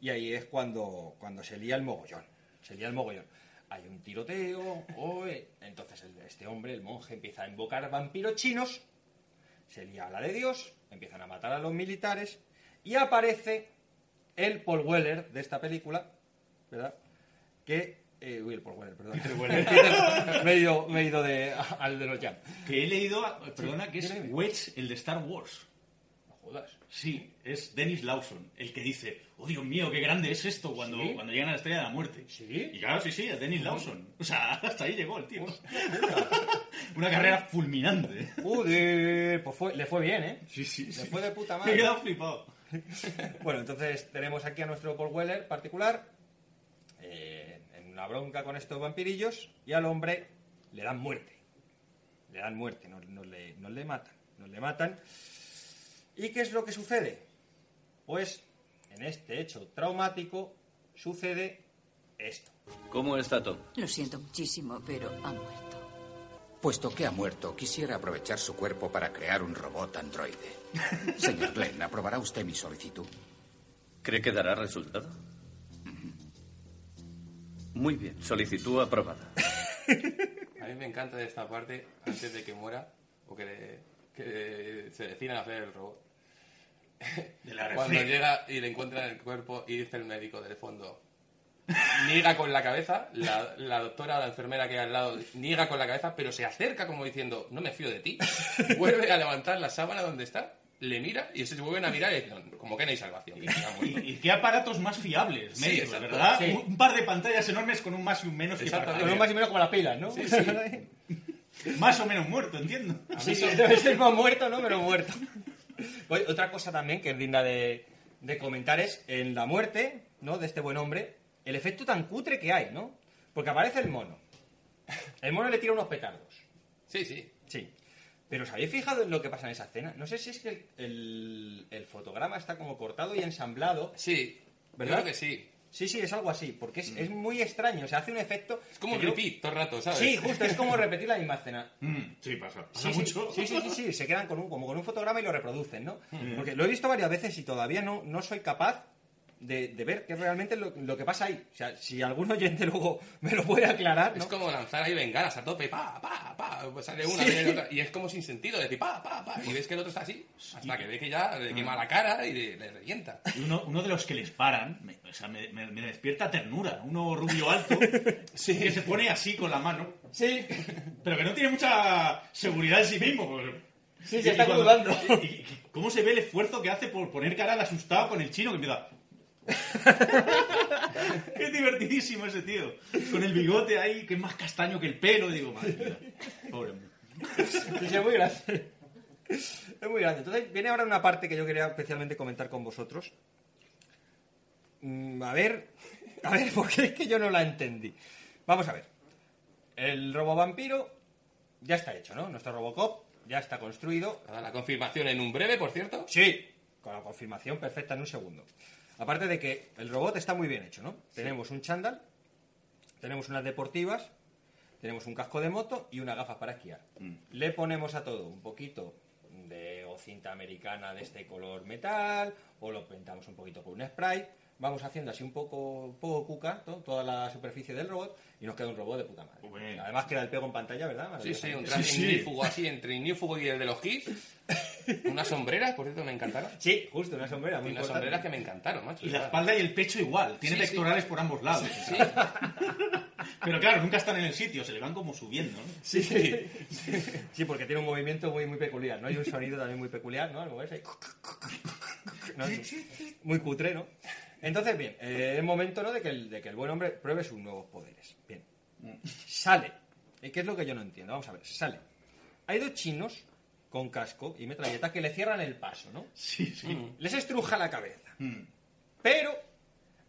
y ahí es cuando, cuando se lía el mogollón. Se lía el mogollón. Hay un tiroteo, oe. entonces el- este hombre, el monje, empieza a invocar vampiros chinos se lía la de Dios, empiezan a matar a los militares y aparece el Paul Weller de esta película, ¿verdad? Que... eh, uy, el Paul Weller, perdón. me, he ido, me he ido de, al de los Jam. Que he leído, perdona, que es Wedge, el de Star Wars. No jodas. Sí, es Dennis Lawson, el que dice, oh Dios mío, qué grande es esto cuando, ¿Sí? cuando llegan a la estrella de la muerte. ¿Sí? Y claro, sí, sí, es Dennis Lawson. O sea, hasta ahí llegó el tío. Una carrera fulminante. Joder, pues fue- le fue bien, ¿eh? Sí, sí, Le sí. fue de puta Me he madre. quedado flipado. Bueno, entonces tenemos aquí a nuestro Paul Weller particular eh, en una bronca con estos vampirillos y al hombre le dan muerte. Le dan muerte, no, no le, no le matan. No le matan. ¿Y qué es lo que sucede? Pues en este hecho traumático sucede esto. ¿Cómo está Tom? Lo siento muchísimo, pero ha muerto. Puesto que ha muerto, quisiera aprovechar su cuerpo para crear un robot androide. Señor Glenn, ¿aprobará usted mi solicitud? ¿Cree que dará resultado? Muy bien, solicitud aprobada. A mí me encanta de esta parte, antes de que muera, o que, le- que se decidan a hacer el robot. De la Cuando llega y le encuentran el cuerpo y dice el médico del fondo, niega con la cabeza, la, la doctora, la enfermera que hay al lado, niega con la cabeza, pero se acerca como diciendo, no me fío de ti. Vuelve a levantar la sábana donde está, le mira y se vuelven a mirar y dicen, como que no hay salvación. que ya ha muerto". ¿Y, y qué aparatos más fiables, Sí, médicos, exacto. verdad? Sí. Un, par de pantallas enormes con un más y un menos que. Con un más y menos como las pilas, ¿no? Sí, sí. Más o menos muerto, entiendo. Sí, sí, debe ser más muerto, ¿no? Pero muerto. Otra cosa también que es digna de, de comentar es en la muerte, ¿no? De este buen hombre, el efecto tan cutre que hay, ¿no? Porque aparece el mono. El mono le tira unos petardos. Sí, sí. Sí. Pero ¿os habéis fijado en lo que pasa en esa escena? No sé si es que el, el- el fotograma está como cortado y ensamblado. Sí, ¿Verdad? creo que sí. Sí, sí, es algo así, porque es, es muy extraño, o sea, hace un efecto... Es como un yo- repeat todo el rato, ¿sabes? Sí, justo, es como repetir la misma escena. Mm, sí, pasa. Pasa Sí, sí, mucho. Sí, sí, sí, sí, se quedan con un, como con un fotograma y lo reproducen, ¿no? Mm. Porque lo he visto varias veces y todavía no, no soy capaz de, de ver qué es realmente lo, lo que pasa ahí. O sea, si algún oyente luego me lo puede aclarar, ¿no? Es como lanzar ahí bengalas a tope, pa, pa, pa, pues sale una, Sí. viene otra, y es como sin sentido, decir pa, pa, pa, y ves que el otro está así, hasta que ve que ya le quema la cara y le, le revienta. Y uno, uno de los que les paran, me, o sea, me, me- me despierta ternura. Uno rubio alto, que se pone así con la mano. Sí. Pero que no tiene mucha seguridad en sí mismo. pues. Sí, se y está cuando- dudando. y- y- ¿Cómo se ve el esfuerzo que hace por poner cara al asustado con el chino que empieza... Qué divertidísimo ese tío. Con el bigote ahí, que es más castaño que el pelo. Digo, madre mía. Pobre. Sí, es muy grande. Es muy grande. Entonces, viene ahora una parte que yo quería especialmente comentar con vosotros. Mm, a ver, a ver, porque es que yo no la entendí. Vamos a ver. El robo vampiro ya está hecho, ¿no? Nuestro Robocop ya está construido. La confirmación en un breve, por cierto. Sí, con la confirmación perfecta en un segundo. Aparte de que el robot está muy bien hecho, ¿no? Tenemos un chándal, tenemos unas deportivas, tenemos un casco de moto y unas gafas para esquiar. Le ponemos a todo un poquito de o cinta americana de este color metal, o lo pintamos un poquito con un spray. Vamos haciendo así un poco, un poco cuca ¿no? toda la superficie del robot y nos queda un robot de puta madre. Además queda el pego en pantalla, ¿verdad? Sí, sí, un traje ignífugo así, entre ignífugo y el de los Kiss. Unas sombreras, por cierto, me encantaron. Sí, justo, una sombrera muy Y unas importante. sombreras que me encantaron, macho. Y la espalda y el pecho igual. Tiene Sí, sí. pectorales por ambos lados. Sí. Pero claro, nunca están en el sitio, se le van como subiendo. ¿no? Sí, sí. Sí, porque tiene un movimiento muy, muy peculiar, ¿no? Hay un sonido también muy peculiar, ¿no? Al moverse ahí. ¿no? Muy cutre, ¿no? Entonces, bien, eh, es momento, ¿no? De que, el, de que el buen hombre pruebe sus nuevos poderes. Bien. Sale. ¿Y qué es lo que yo no entiendo? Vamos a ver, sale. Hay dos chinos con casco y metralletas que le cierran el paso, ¿no? Sí, sí. Les estruja la cabeza. Mm. Pero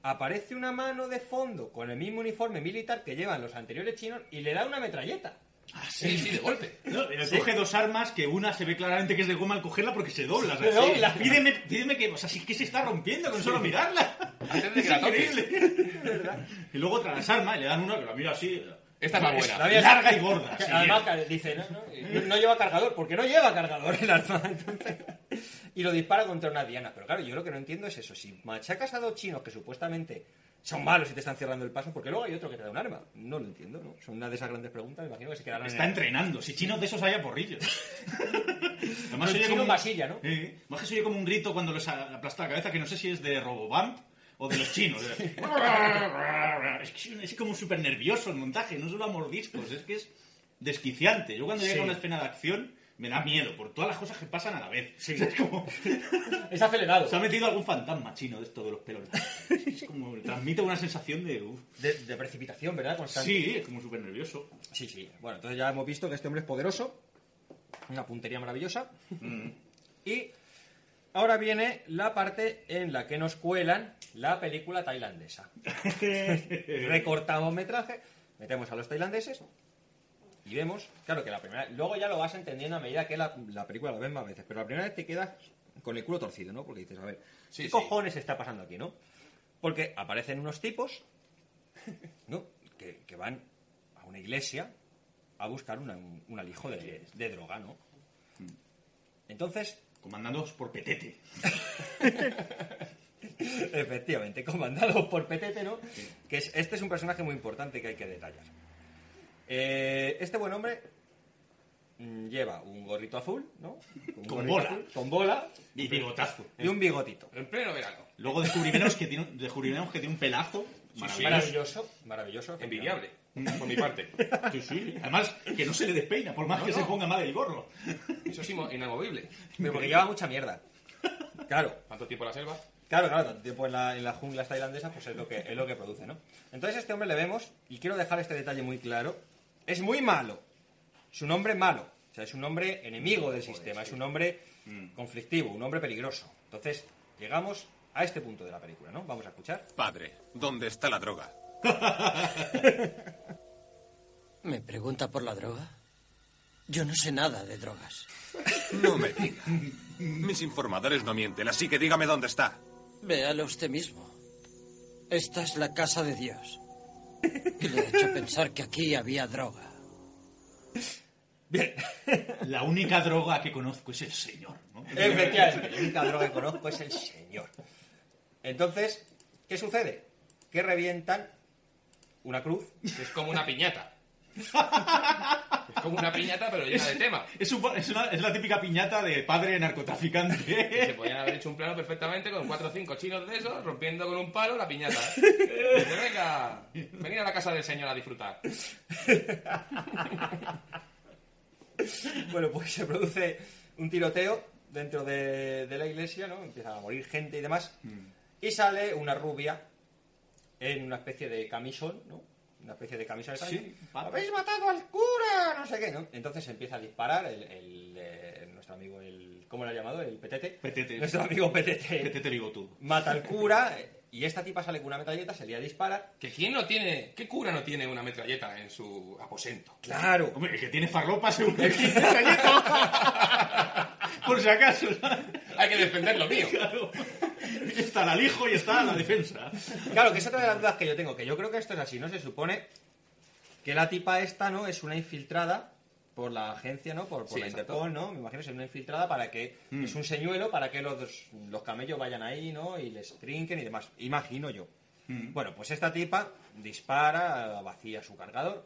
aparece una mano de fondo con el mismo uniforme militar que llevan los anteriores chinos y le da una metralleta. Sí, sí, de golpe. No, Sí. Coge dos armas que una se ve claramente que es de goma al cogerla porque se dobla. Se dobla. sí. Pídeme, pídeme que. O sea, si es que se está rompiendo con solo mirarla. Antes de Es que la toques. increíble. Y luego otra las armas y le dan una que la mira así. Esta es la buena. La Larga y gorda. Sí, Además, dice, no, no, no- no lleva cargador, porque no lleva cargador el arma. entonces, y lo dispara contra una diana. Pero claro, yo lo que no entiendo es eso. Si machacas a dos chinos que supuestamente son malos y te están cerrando el paso, porque luego hay otro que te da un arma. No lo entiendo, ¿no? Son una de esas grandes preguntas, me imagino que se quedarán Está en entrenando. Si chinos de esos haya porrillos. Además, oye chino como masilla, ¿no? Además que se oye como un grito cuando les a- aplasta la cabeza, que no sé si es de Robobump o de los chinos. es que es como súper nervioso el montaje, no solo a mordiscos, es que es desquiciante. Yo cuando Sí. una escena de acción me da miedo por todas las cosas que pasan a la vez. Sí. Es como... Es acelerado. Se ha metido algún fantasma chino de esto de los pelos. Es como, transmite una sensación de... De, de precipitación, ¿verdad? Constante. Sí, es como súper nervioso. Sí, sí. Bueno, entonces ya hemos visto que este hombre es poderoso, una puntería maravillosa. Y ahora viene la parte en la que nos cuelan la película tailandesa. Recortamos metraje, metemos a los tailandeses y vemos, claro que la primera, luego ya lo vas entendiendo a medida que la, la película la ves más veces, pero la primera vez te quedas con el culo torcido, ¿no? Porque dices, a ver, Sí, ¿qué sí. cojones está pasando aquí, no? Porque aparecen unos tipos, ¿no? Que, que van a una iglesia a buscar una- un, un alijo de, de droga, ¿no? Entonces, Comandados por Petete. Efectivamente, comandado por Petete, ¿no? Que es, este es un personaje muy importante que hay que detallar. Eh, este buen hombre mm, lleva un gorrito azul, ¿no? Un Con bola. azul, con bola. Y bigotazo. Y un bigotito. En pleno verano. Luego descubriremos que tiene, descubriremos que tiene un pelazo maravilloso. Maravilloso, maravilloso. Envidiable, por mi parte. Sí, sí. Además, que no se le despeina, por más No, que no. se ponga mal el gorro. Eso es inamovible. Pero porque lleva mucha mierda. Claro. ¿Cuánto tiempo en la selva? Claro, claro, tanto tiempo en, la, en las junglas tailandesas, pues es lo, que, es lo que produce, ¿no? Entonces a este hombre le vemos, y quiero dejar este detalle muy claro, es muy malo. Es un hombre malo. O sea, es un hombre enemigo del sistema, es un hombre conflictivo, un hombre peligroso. Entonces, llegamos a este punto de la película, ¿no? Vamos a escuchar. Padre, ¿dónde está la droga? ¿Me pregunta por la droga? Yo no sé nada de drogas. No me diga. Mis informadores no mienten, así que dígame dónde está. Véalo usted mismo. Esta es la casa de Dios. Y le he hecho pensar que aquí había droga. Bien. La única droga que conozco es el Señor. ¿no? Efectivamente, la única droga que conozco es el señor. Entonces, ¿qué sucede? Que revientan una cruz. Es como una piñata. Es como una piñata, pero llena de tema. Es, un- es una- es la típica piñata de padre Que narcotraficante. se podían haber hecho un plano perfectamente con cuatro o cinco chinos de esos, rompiendo con un palo la piñata. Dice, venga, venid a la casa del señor a disfrutar. Bueno, pues se produce un tiroteo dentro de, de la iglesia, ¿no? Empieza a morir gente y demás. Y sale una rubia en una especie de camisón, ¿no? Una especie de camisa de Sí. ¡Habéis matado al cura! No sé qué, ¿no? Entonces empieza a disparar el, el, eh, nuestro amigo, el ¿cómo lo ha llamado? El Petete. Petete. Nuestro amigo Petete. Petete bigotudo. Mata al cura eh, y esta tipa sale con una metralleta, se lía a disparar. Que quién no tiene, qué cura no tiene una metralleta en su aposento. ¡Claro! Hombre, el que tiene farlopa seguro que tiene metralleta. Por si acaso. Hay que defender lo mío. Claro. Está el alijo y está la defensa. Claro, que es otra de las dudas que yo tengo, que yo creo que esto es así, ¿no? Se supone que la tipa esta, ¿no? Es una infiltrada por la agencia, ¿no? Por, por Sí, la exacto. Interpol, ¿no? Me imagino que es una infiltrada para que... Mm. Es un señuelo para que los, los camellos vayan ahí, ¿no? Y les trinquen y demás. Imagino yo. Mm. Bueno, pues esta tipa dispara, vacía su cargador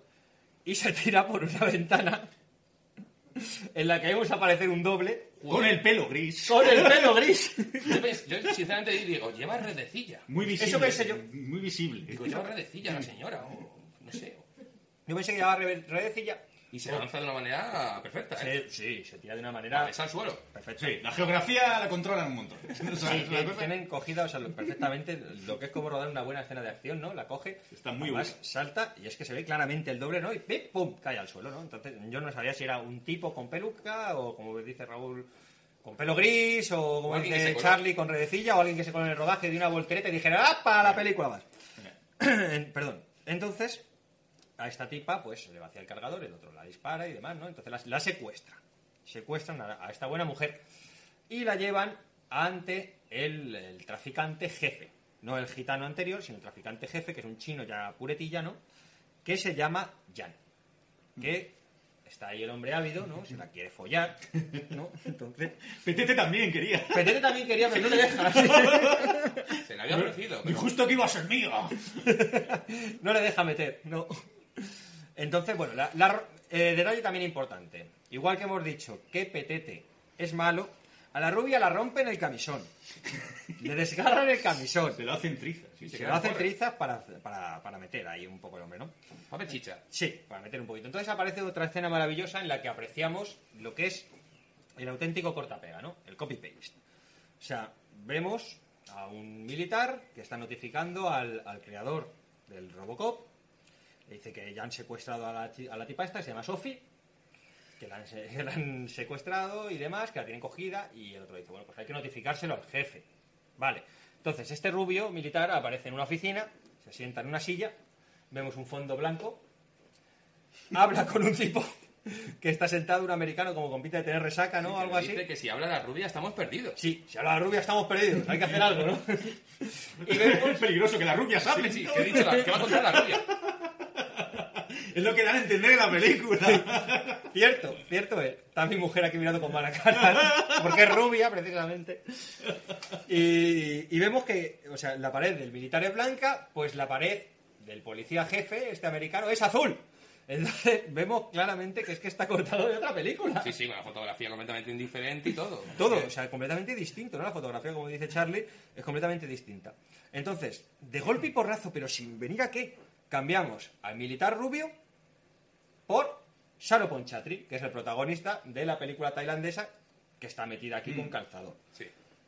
y se tira por una ventana en la que vemos aparecer un doble Con el pelo gris. con el pelo gris. Yo, yo, sinceramente digo, lleva redecilla. Muy visible. Eso pensé yo. Muy visible. Digo, lleva redecilla la señora, o no sé. Yo pensé que llevaba re- redecilla Y se lanza de una manera perfecta, ¿eh? Sí, sí, se tira de una manera... Cabeza al suelo. Perfecto. Sí, la geografía la controlan un montón. O sea, Sí, es una que cosa- tienen cogida, o sea, lo- perfectamente lo que es como rodar una buena escena de acción, ¿no? La coge, Está muy además, buena. salta y es que se ve claramente el doble, ¿no? Y ¡pim! ¡pum! cae al suelo, ¿no? Entonces yo no sabía si era un tipo con peluca o, como dice Raúl, con pelo gris o como O dice. Charlie con redecilla o alguien que se coló en el rodaje de una voltereta y dijera ¡ah, para la película vas! En- Perdón. Entonces, a esta tipa, pues le vacía el cargador, el otro la dispara y demás, ¿no? Entonces la, la secuestra. Secuestran a, a esta buena mujer y la llevan ante el, el traficante jefe. No el gitano anterior, sino el traficante jefe, que es un chino ya puretilla, ¿no? Que se llama Jan. Que está ahí el hombre ávido, ¿no? Se la quiere follar, ¿no? Entonces... Petete también quería. Petete también quería, pero no le deja. Se le había ofrecido. Y justo que iba a ser mío. no le deja meter, no. Entonces, bueno, la, la- eh, detalle también importante. Igual que hemos dicho que Petete es malo, a la rubia la rompen el camisón. Le desgarran el camisón. Se lo hacen trizas. sí, Se se lo hacen trizas para, para, para meter ahí un poco el hombre, ¿no? Para chicha. Sí, para meter un poquito. Entonces aparece otra escena maravillosa en la que apreciamos lo que es el auténtico cortapega, ¿no? El copy-paste. O sea, vemos a un militar que está notificando al, al creador del Robocop. Dice que ya han secuestrado a la, a la tipa esta, que se llama Sophie, que la, han, se- que la han secuestrado y demás, que la tienen cogida, y el otro dice, bueno, pues hay que notificárselo al jefe. Vale. Entonces, este rubio militar aparece en una oficina, se sienta en una silla, vemos un fondo blanco, habla con un tipo que está sentado, un americano, como compite de tener resaca, ¿no? Sí, Algo así. dice que si habla la rubia estamos perdidos. Sí, si habla la rubia estamos perdidos, hay que hacer algo, ¿no? Y es peligroso que las rubias hablen. Sí, sí, que he dicho la- que va a contar la rubia. Es lo que dan a entender en la película. Cierto, cierto es. Está mi mujer aquí mirando con mala cara, porque es rubia, precisamente. Y, y vemos que, o sea, la pared del militar es blanca, pues la pared del policía jefe, este americano, es azul. Entonces vemos claramente que es que está cortado de otra película. Sí, sí, con la fotografía completamente indiferente y todo. Todo, o sea, completamente distinto, ¿no? La fotografía, como dice Charlie, es completamente distinta. Entonces, de golpe y porrazo, pero sin venir a qué, cambiamos al militar rubio por Sharo Ponchatri, que es el protagonista de la película tailandesa que está metida aquí con calzador. Sí.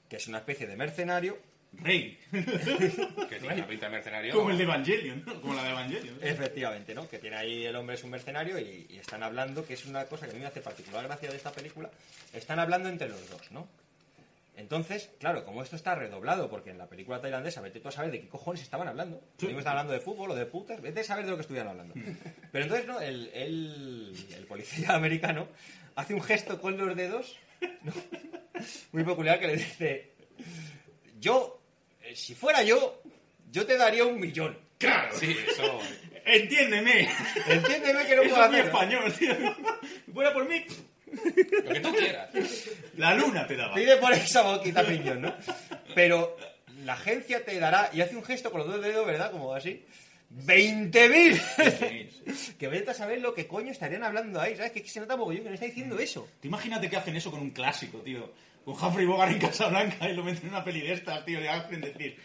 Que es una especie de mercenario. Rey. Que tiene una pinta de mercenario. Como el de Evangelion, ¿no? Como la de Evangelion. Efectivamente, ¿no? Que tiene ahí el hombre es un mercenario y, y están hablando, que es una cosa que a mí me hace particular gracia de esta película, están hablando entre los dos, ¿no? Entonces, claro, como esto está redoblado, porque en la película tailandesa, vete tú a saber de qué cojones estaban hablando. Si estaban hablando de fútbol o de putas, vete a saber de lo que estuvieran hablando. Pero entonces, ¿no? El, el- el policía americano hace un gesto con los dedos, ¿no? muy peculiar, que le dice, yo, eh, si fuera yo, yo te daría un millón. Claro. Sí, eso. Entiéndeme. Entiéndeme que no Eso puedo es hacer. español, tío. Fuera por mí. Lo que tú quieras. La luna te daba. Pide por esa boquita piñón, ¿no? Pero la agencia te dará, y hace un gesto con los dos dedos, ¿verdad? Como así. ¡20.000! que vete a saber lo que coño estarían hablando ahí, ¿sabes? Que se nota mogollón que no está diciendo eso. Tú imagínate que hacen eso con un clásico, tío. Con Humphrey Bogart en Casablanca y lo meten en una peli de estas, tío. Le hacen decir...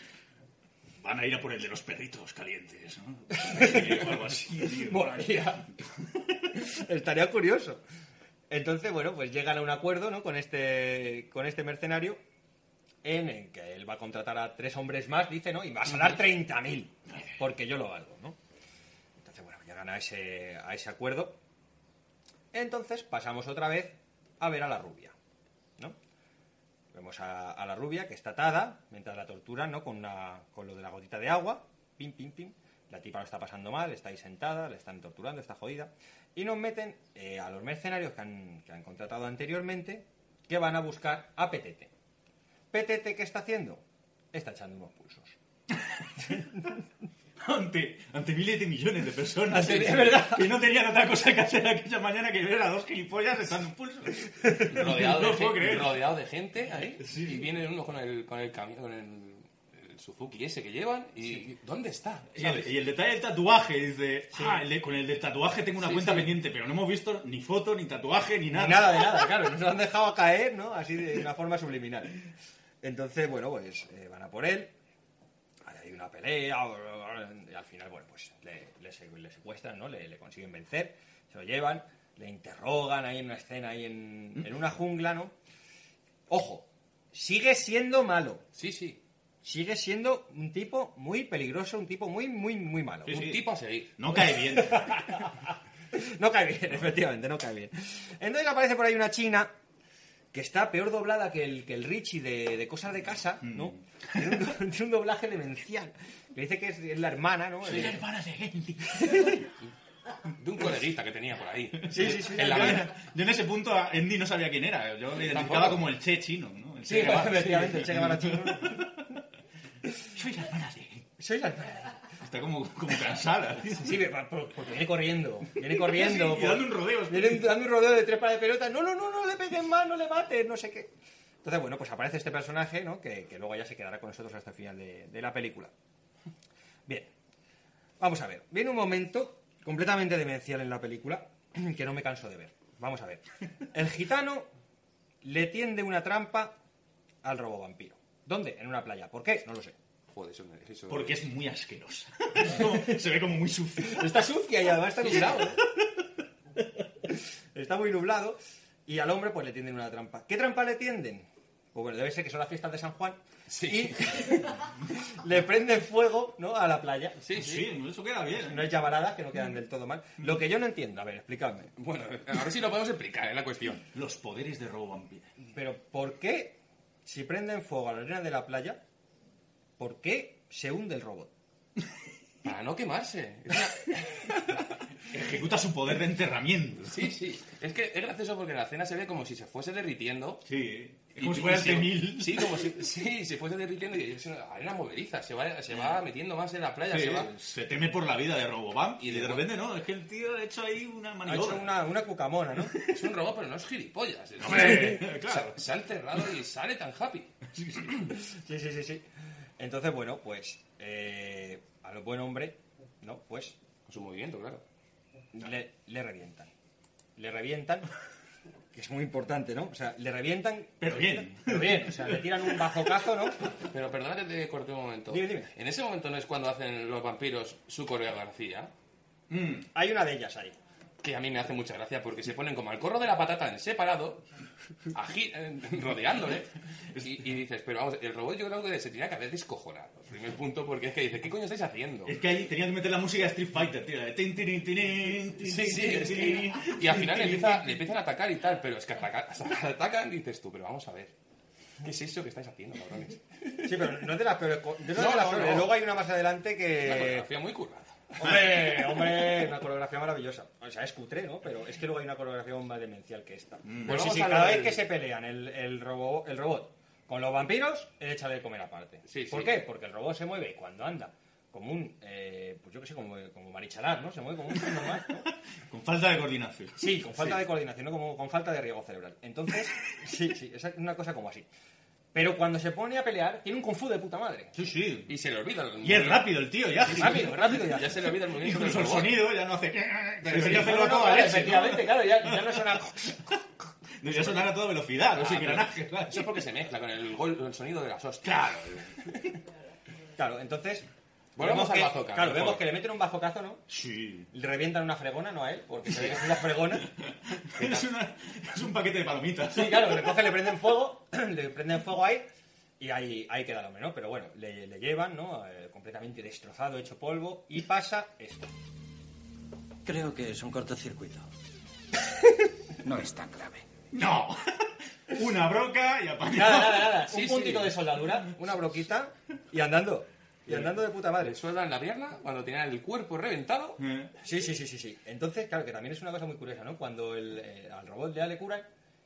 Van a ir a por el de los perritos calientes, ¿no? O algo así, tío. Molaría. Estaría curioso. Entonces, bueno, pues llegan a un acuerdo, ¿no? Con este, con este mercenario en el que él va a contratar a tres hombres más, dice, ¿no? Y vas a dar 30.000, porque yo lo valgo, ¿no? Entonces, bueno, llegan a ese, a ese acuerdo. Entonces pasamos otra vez a ver a la rubia, ¿no? Vemos a, a la rubia que está atada mientras la torturan, ¿no? Con, una, con lo de la gotita de agua, pim, pim, pim. La tipa lo está pasando mal, está ahí sentada, le están torturando, está jodida. Y nos meten eh, a los mercenarios que han, que han contratado anteriormente, que van a buscar a Petete. ¿Petete qué está haciendo? Está echando unos pulsos. Ante, ante miles de millones de personas. Ante- es verdad. Que no tenían otra cosa que hacer aquella mañana que ver a dos gilipollas echando pulsos. Rodeado, no de, puedo gente, creer. rodeado de gente ahí. Y viene uno con el, con el camión, con el Suzuki ese que llevan. Y ¿dónde está? Y el, y el detalle del tatuaje, dice, ah, el de- con el del tatuaje tengo una Sí, cuenta sí. pendiente, pero no hemos visto ni foto, ni tatuaje, ni nada. Ni nada de nada, claro. Nos han dejado caer, ¿no? Así de una forma subliminal. Entonces, bueno, pues eh, van a por él. Hay una pelea. Y al final, bueno, pues le, le le secuestran, ¿no? Le, le consiguen vencer. Se lo llevan. Le interrogan ahí en una escena, ahí en, en una jungla, ¿no? Ojo, sigue siendo malo. Sí, sí. Sigue siendo un tipo muy peligroso, un tipo muy, muy, muy malo. Sí, Un sí. tipo a seguir. No cae bien. No cae bien, efectivamente, no cae bien. Entonces aparece por ahí una china que está peor doblada que el, que el Richie de, de Cosas de Casa, ¿no? Tiene un, tiene un doblaje demencial. Que dice que es, es la hermana, ¿no? Soy la De- hermana de Henry. De un coleguista que tenía por ahí. Sí, sí, sí. En la yo, en ese punto a Andy no sabía quién era. Yo le identificaba como el Che chino, ¿no? El Sí, Che Guevara. efectivamente, el Che Guevara chino. Soy la hermana de Henry. Soy la hermana. Está como, como cansada. Sí, pero- porque viene corriendo. Viene corriendo. Sí, y dando un rodeo. Viene dando un rodeo de tres pares de pelota. No, no, no, no le peguen más, no le maten, no sé qué. Entonces, bueno, pues aparece este personaje, ¿no? Que, que luego ya se quedará con nosotros hasta el final de, de la película. Bien. Vamos a ver. Viene un momento completamente demencial en la película que no me canso de ver. Vamos a ver. El gitano le tiende una trampa al robo vampiro. ¿Dónde? En una playa. ¿Por qué? No lo sé. Joder, eso, eso- Porque es muy asquerosa. Se ve como muy sucia. Está sucia y además está nublado. ¿eh? Está muy nublado y al hombre pues le tienden una trampa. ¿Qué trampa le tienden? Pues bueno, debe ser que son las fiestas de San Juan y le prenden fuego ¿no? a la playa. Sí, sí. eso queda bien. No es llamaradas que no quedan del todo mal. Lo que yo no entiendo, a ver, explícame. Bueno, a ver si lo podemos explicar, es la cuestión. Los poderes de robo vampiro. Pero ¿por qué si prenden fuego a la arena de la playa, por qué se hunde el robot? Para no quemarse. Es una- Ejecuta su poder de enterramiento. Sí, sí. Es que es gracioso porque en la escena se ve como si se fuese derritiendo. Sí. Y- como si fuera el se- T-1000. Sí, como si sí, se fuese derritiendo y es una arena movediza. Se va, se va metiendo más en la playa. Sí, se va... se teme por la vida de Robovamp y Y de de- repente no, es que el tío ha hecho ahí una Ha maniobra. hecho una, una cucamona, ¿no? Es un robot, pero no es gilipollas. Es- Hombre, se- claro. Se, ha enterrado y sale tan happy. Sí, sí, sí, sí. Entonces, bueno, pues eh, a lo buen hombre, ¿no? Pues Con su movimiento, claro. le, le revientan. Le revientan, que es muy importante, ¿no? O sea, le revientan... Pero bien. Pero bien, o sea, le tiran un bajocazo, ¿no? Pero perdona que te corte un momento. Dime, dime. En ese momento no es cuando hacen los vampiros su coreografía. Mm. Hay una de ellas ahí. Que a mí me hace mucha gracia porque se ponen como al corro de la patata en separado, agi- eh, rodeándole. Y, y dices, pero vamos, el robot yo creo que se tenía que haber descojonado. Primer punto, porque es que dice, ¿qué coño estáis haciendo? Es que ahí tenía que meter la música de Street Fighter, tío. de tin, tirin, tin, Sí, sí, tin, es que- Y al final le, tin, empieza- tin, le empiezan a atacar y tal, pero es que ataca- atacan y dices tú, pero vamos a ver. ¿Qué es eso que estáis haciendo, cabrones? Sí, pero no es de las peores. no No, no. Luego hay una más adelante que... coreografía muy currada. Hombre, hombre, una coreografía maravillosa. O sea, es cutre, ¿no? Pero es que luego hay una coreografía aún más demencial que esta. Pero Volvamos sí, sí, a lo cada vez que se pelean el, el, robo- el robot con los vampiros, él echa de comer aparte. Sí, ¿Por sí. qué? Porque el robot se mueve cuando anda como un, eh, pues yo qué sé, como, como marichalar, ¿no? Se mueve como un normal, ¿no? Con falta de coordinación. Sí, con falta de coordinación, ¿no? Como con falta de riego cerebral. Entonces, sí, sí, es una cosa como así. Pero cuando se pone a pelear, tiene un kung fu de puta madre. Sí, sí. Y se le olvida el Y es rápido el tío, ya. Rápido, rápido ya. Ya se le olvida el movimiento Incluso el sonido ya no hace... Sí, sí, hacerlo no, no, ¿no? Efectivamente, claro, ya, ya no suena... Debería sonar a toda velocidad, los Ah, pero engranajes. claro. Eso es porque se mezcla con el, gol- el sonido de las hostias. Claro. Claro, entonces... Volvemos vemos al bazooka, Claro, mejor. vemos que le meten un bazocazo, ¿no? Sí. Le revientan una fregona, no a él, porque se ve que es una fregona. Es, una- es un paquete de palomitas. Sí, claro, le cogen, le prenden fuego, le prenden fuego ahí y ahí, ahí queda el hombre, ¿no? Pero bueno, le, le llevan, ¿no? Eh, completamente destrozado, hecho polvo y pasa esto. Creo que es un cortocircuito. No es tan grave. No. Una broca y apañado. Nada, nada, nada. Sí, un sí. puntito de soldadura, una broquita y andando. Y andando de puta madre. Le sueldan la pierna cuando tenía el cuerpo reventado. Eh. Sí, sí, sí, sí, sí. Entonces, claro, que también es una cosa muy curiosa, ¿no? Cuando el, eh, al robot ya le curan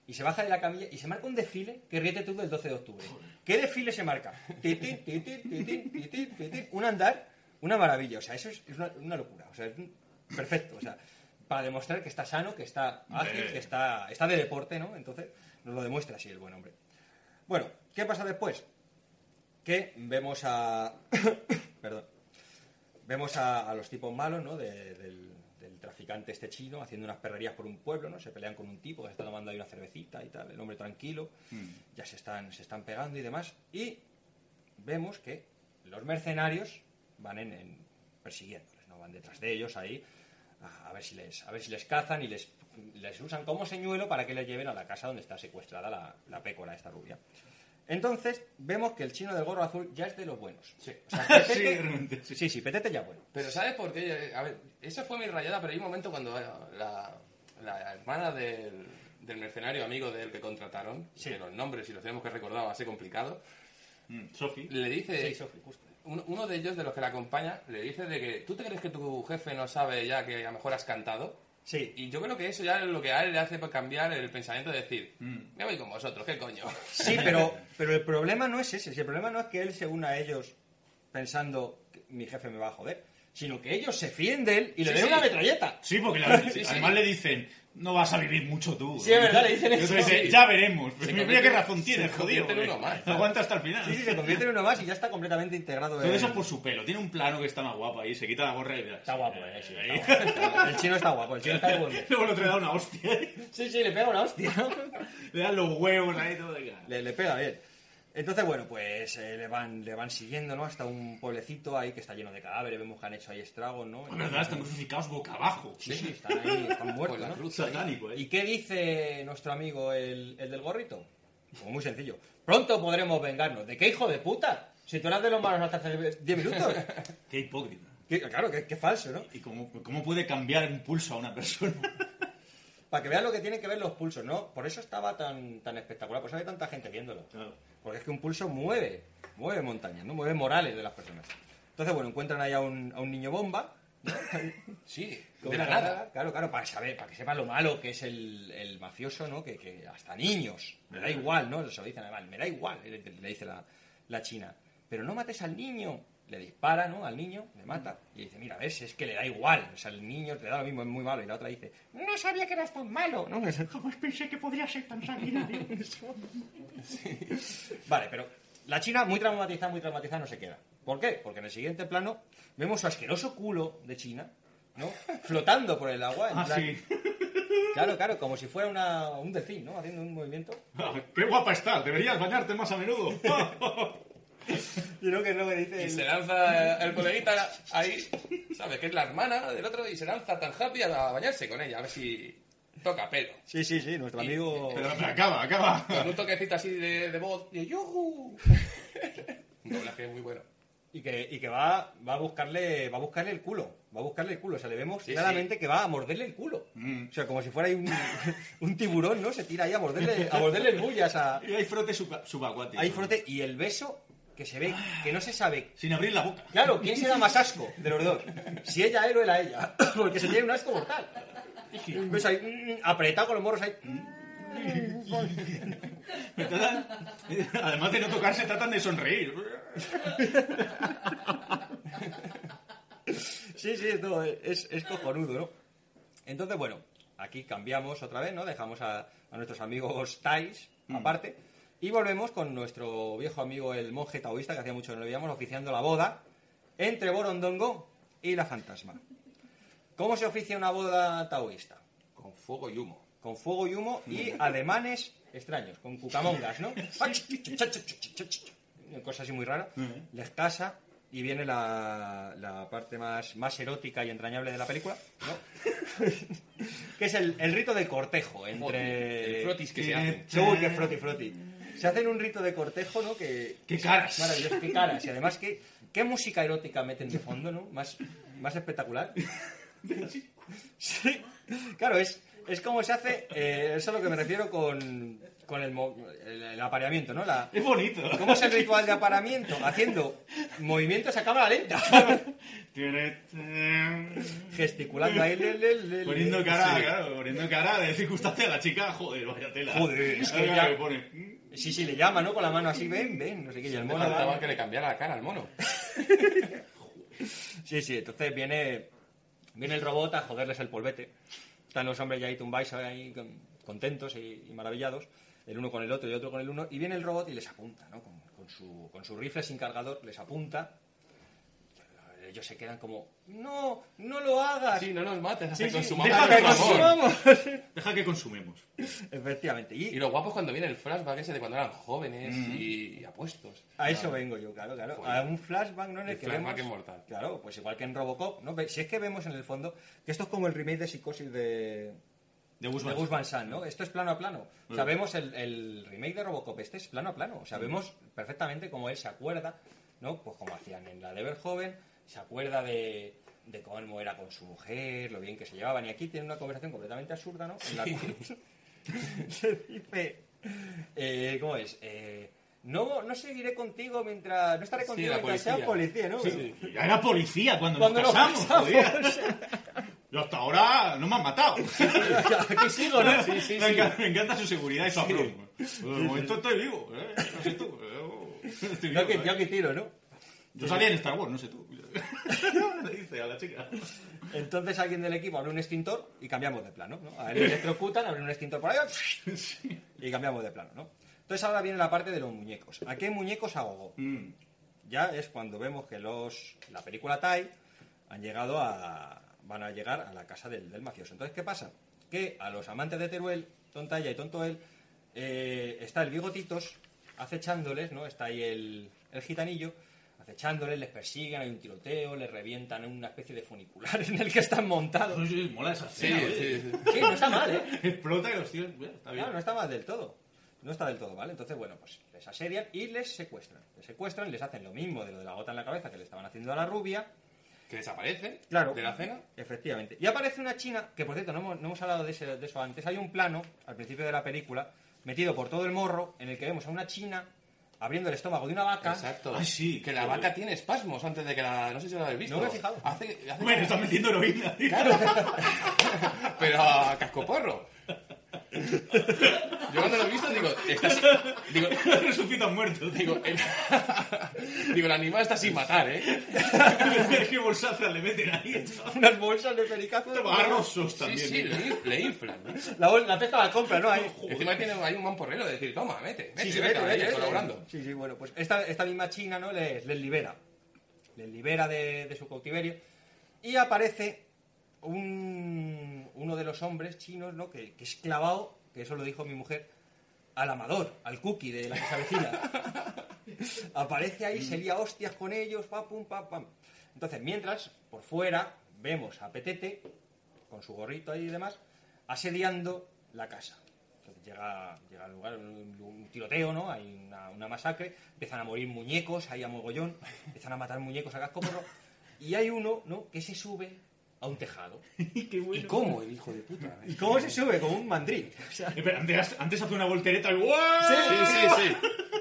y se baja de la camilla y se marca un desfile que ríete tú del 12 de octubre. ¿Qué desfile se marca? Titín, titín, titín, titín, titín. Un andar, una maravilla. O sea, eso es, es una, una locura. O sea, es un- perfecto. O sea, para demostrar que está sano, que está ágil, que está, está de deporte, ¿no? Entonces, nos lo demuestra así el buen hombre. Bueno, ¿qué pasa después? Que vemos a... Perdón vemos a, a los tipos malos, ¿no? De- del, del traficante este chino haciendo unas perrerías por un pueblo, ¿no? Se pelean con un tipo que se está tomando ahí una cervecita y tal, el hombre tranquilo, ya se están, se están pegando y demás. Y vemos que los mercenarios van en, en persiguiéndoles, ¿no? Van detrás de ellos ahí a, a ver si les, a ver si les cazan y les, les usan como señuelo para que les lleven a la casa donde está secuestrada la, la pécora, esta rubia. Entonces, vemos que el chino del gorro azul ya es de los buenos. Sí. O sea, Petete- Sí, realmente, sí. sí, sí, Petete ya bueno. Pero ¿sabes por qué? A ver, esa fue mi rayada, pero hay un momento cuando eh, la, la hermana del, del mercenario amigo del que contrataron, que los nombres, si los tenemos que recordar, va a ser complicado, Mm, Sofi. le dice... Sí, Sofi, justo. Uno, uno de ellos, de los que la acompaña, le dice de que ¿tú te crees que tu jefe no sabe ya que a lo mejor has cantado? Sí. Y yo creo que eso ya es lo que a él le hace cambiar el pensamiento de decir, me voy con vosotros, ¿qué coño? Sí, pero, pero el problema no es ese. El problema no es que él se una a ellos pensando que mi jefe me va a joder. Sino que ellos se fíen de él y le Sí, den sí. una metralleta. Sí, porque la- Sí, sí. además le dicen, no vas a vivir mucho tú. Sí, es verdad, le dicen eso. dice, ya veremos. Se Pues mira convierte- qué razón tienes, jodido. convierte en uno más. Aguanta hasta el final. Sí, sí, se convierte en uno más y ya está completamente integrado Todo en- eso por su pelo. Tiene un plano que está más guapo ahí. Se quita la gorra y Está guapo, eh, sí, está guapo. El chino está guapo, el chino está de buen. Luego el otro le da una hostia. Sí, sí, le pega una hostia. Le dan los huevos ahí todo de Le, le pega bien. Entonces, bueno, pues eh, le, van, le van siguiendo, ¿no? Hasta un pueblecito ahí que está lleno de cadáveres, vemos que han hecho ahí estragos, ¿no? Es verdad, están crucificados boca abajo. Sí, sí, están ahí, están muertos, Con la ¿no? cruz ahí. Satánico, ¿eh? ¿Y qué dice nuestro amigo el, el del gorrito? Pues muy sencillo. Pronto podremos vengarnos. ¿De qué hijo de puta? Si tú eras de los malos hasta hace 10 minutos. Qué hipócrita. Qué- claro, qué, qué falso, ¿no? ¿Y cómo, cómo puede cambiar un pulso a una persona? Para que vean lo que tienen que ver los pulsos, ¿no? Por eso estaba tan, tan espectacular, por eso había tanta gente viéndolo. Porque es que un pulso mueve, mueve montañas, ¿no? Mueve morales de las personas. Entonces, bueno, encuentran ahí a un, a un niño bomba. Sí, de la nada. Claro, claro, para saber, para que sepan lo malo que es el, mafioso, ¿no? Que, que hasta niños, me da igual, ¿no? Se lo dicen me da igual, le, le dice la, la china. Pero no mates al niño. Le dispara, ¿no? Al niño, le mata. Y dice, mira, ves, es que le da igual. O sea, el niño le da lo mismo, es muy malo. Y la otra dice, no sabía que eras tan malo, ¿no? Jamás pensé que podría ser tan sanguinario. Vale, pero la China muy traumatizada, muy traumatizada no se queda. ¿Por qué? Porque en el siguiente plano vemos su asqueroso culo de China, ¿no? Flotando por el agua. En Ah, plan- sí. Claro, claro, como si fuera una- un delfín, ¿no? Haciendo un movimiento. Ah, ¡Qué guapa estás! Deberías bañarte más a menudo. Y que no me dice... Y se lanza el coleguita ahí, ¿sabes? Que es la hermana del otro, y se lanza tan happy a bañarse con ella, a ver si toca pelo. Sí, sí, sí, nuestro amigo... Pero, pero acaba, acaba. Con un toquecito así de, de voz, y ¡yujú! Un doblaje muy bueno. Y que, y que va, va a buscarle va a buscarle el culo. Va a buscarle el culo. O sea, le vemos Sí, claramente que va a morderle el culo. O sea, como si fuera ahí un, un tiburón, ¿no? Se tira ahí a morderle, a morderle el bullas a... Y hay frote suba- subacuático. Hay frote y el beso que se ve, que no se sabe. Sin abrir la boca. Claro, ¿quién se da más asco de los dos? Si ella él o él a ella. Porque se tiene un asco mortal. Beso ahí, mm, apretado con los morros ahí. Tratan- Además de no tocarse, tratan de sonreír. Sí, sí, esto es, es cojonudo, ¿no? Entonces, bueno, aquí cambiamos otra vez, ¿no? Dejamos a, a nuestros amigos Thais aparte y volvemos con nuestro viejo amigo el monje taoísta, que hacía mucho que no lo veíamos, oficiando la boda entre Borondongo y la fantasma. ¿Cómo se oficia una boda taoísta? Con fuego y humo. Con fuego y humo y ademanes extraños, con cucamongas, ¿no? Cosa así muy rara. Les casa y viene la, la parte más, más erótica y entrañable de la película, ¿no? que es el, el rito de cortejo entre... El frotis que se hace. Uy, qué froti, froti. Se hacen un rito de cortejo, ¿no? Que, ¡Qué caras! Maravilloso, qué caras. Y además, ¿qué, qué música erótica meten de fondo, ¿no? Más, más espectacular. Sí, claro, es, es como se hace, eh, eso es a lo que me refiero con, con el, mo- el- el apareamiento, ¿no? La, Es bonito. ¿Cómo es el ritual de aparamiento? Haciendo movimientos a cámara lenta. Gesticulando ahí. le, le, le, Poniendo cara, Sí. claro, poniendo cara de circunstancia a la chica, joder, vaya tela. Joder, es que le pone, Sí, sí, le llama, ¿no? Con la mano así, ven, ven, no sé qué. Y el mono faltaba va- que le cambiara la cara al mono. Sí, sí, entonces viene, viene el robot a joderles el polvete. Están los hombres ya ahí tumbados, ahí con- contentos y, y maravillados, el uno con el otro y el otro con el uno, y viene el robot y les apunta, ¿no? Con, con su, con su rifle sin cargador, les apunta. Ellos se quedan como, no, no lo hagas. Sí, no nos mates hasta Sí, que consumamos deja que consumamos. Deja que consumemos. Efectivamente. Y Y lo guapo es cuando viene el flashback ese de cuando eran jóvenes Mm. y, y apuestos. A eso vengo yo, claro, claro. Joder. A un flashback, ¿no? En el, El que flashback vemos... es mortal. Claro, pues igual que en Robocop, ¿no? Si es que vemos en el fondo que esto es como el remake de Psicosis de... De Gus Van Gus. Van Sant, ¿no? Esto es plano a plano. O sea, Mm. vemos el, el remake de Robocop, este es plano a plano. O sea, vemos perfectamente cómo él se acuerda, ¿no? Pues como hacían en la de Verhoeven, se acuerda de, de cómo era con su mujer, lo bien que se llevaban. Y aquí tiene una conversación completamente absurda, ¿no? En la cual se dice, eh, ¿cómo es? Eh, no, no seguiré contigo mientras, no estaré Sí, contigo la mientras seas policía. ¿no? Sí, ya era policía cuando, Cuando nos casamos, casamos. Yo hasta ahora no me han matado. Aquí sigo, ¿no? Sí, sí, me, encanta, me encanta su seguridad y su aplomo. De momento estoy vivo, ¿eh? No sé tú. pero Estoy Yo vivo, que, ¿eh? yo que tiro, ¿no? Yo salía en Star Wars, no sé tú. Le dice a la chica. Entonces alguien del equipo abre un extintor y cambiamos de plano, ¿no? A él le electrocutan, abre un extintor por ahí y cambiamos de plano, ¿no? Entonces ahora viene la parte de los muñecos. ¿A qué muñecos hago? Ya es cuando vemos que los la película Tai han llegado a van a llegar a la casa del, del mafioso. Entonces, ¿qué pasa? Que a los amantes de Teruel, Tontalla y Tonto él, eh, está el bigotitos acechándoles, ¿no? Está ahí el, el gitanillo acechándoles, les persiguen, hay un tiroteo, les revientan en una especie de funicular en el que están montados. Sí, mola esa Sí, escena, sí, oye. sí. Sí, no está mal, ¿eh? Explota y los tíos... bueno, está bien. Claro, no está mal del todo. No está del todo, ¿vale? Entonces, bueno, pues les asedian y les secuestran. Les secuestran y les hacen lo mismo de lo de la gota en la cabeza que le estaban haciendo a la rubia. Que desaparece Claro. de la cena. Efectivamente. Y aparece una china, que por cierto, no hemos, no hemos hablado de, ese- de eso antes. Hay un plano, al principio de la película, metido por todo el morro, en el que vemos a una china abriendo el estómago de una vaca. Exacto. Que la vaca tiene espasmos antes de que la... No sé si lo habéis visto. No me he fijado. Hace, hace Bueno, está metiendo heroína. Claro. Pero a cascoporro. Yo cuando lo he visto digo, estás... Digo, Resucitan muertos. Digo, el... digo, el animal está sin matar, ¿eh? ¿Qué bolsazas le meten ahí? Unas bolsas de pericazo. Barrosos también. Sí, sí, le, le inflan. ¿no? La, bol- la pesca la compra, ¿no? Ahí. Encima tiene ahí un mamporrero de decir, toma, mete, mete, Sí, sí, vete, vete, ahí, vete, vete. colaborando. Sí, sí, bueno, pues esta, esta misma china, ¿no? Les, les libera. Les libera de, de su cautiverio. Y aparece un, uno de los hombres chinos, ¿no? Que, que es clavado, que eso lo dijo mi mujer, al amador, al cookie de la que se avecina. aparece ahí, se lía hostias con ellos, pam, pum, pam, pam. Entonces, mientras, por fuera, vemos a Petete, con su gorrito ahí y demás, asediando la casa. Entonces llega, llega al lugar, un, un tiroteo, ¿no? Hay una, una masacre, empiezan a morir muñecos, ahí a mogollón, empiezan a matar muñecos a cascoporro, y hay uno, ¿no? Que se sube a un tejado. ¿Y cómo, el hijo de puta? ¿Y cómo se sube? Como un mandril. O sea, Espera, antes, antes hace una voltereta y ¡guau! Sí, sí, sí.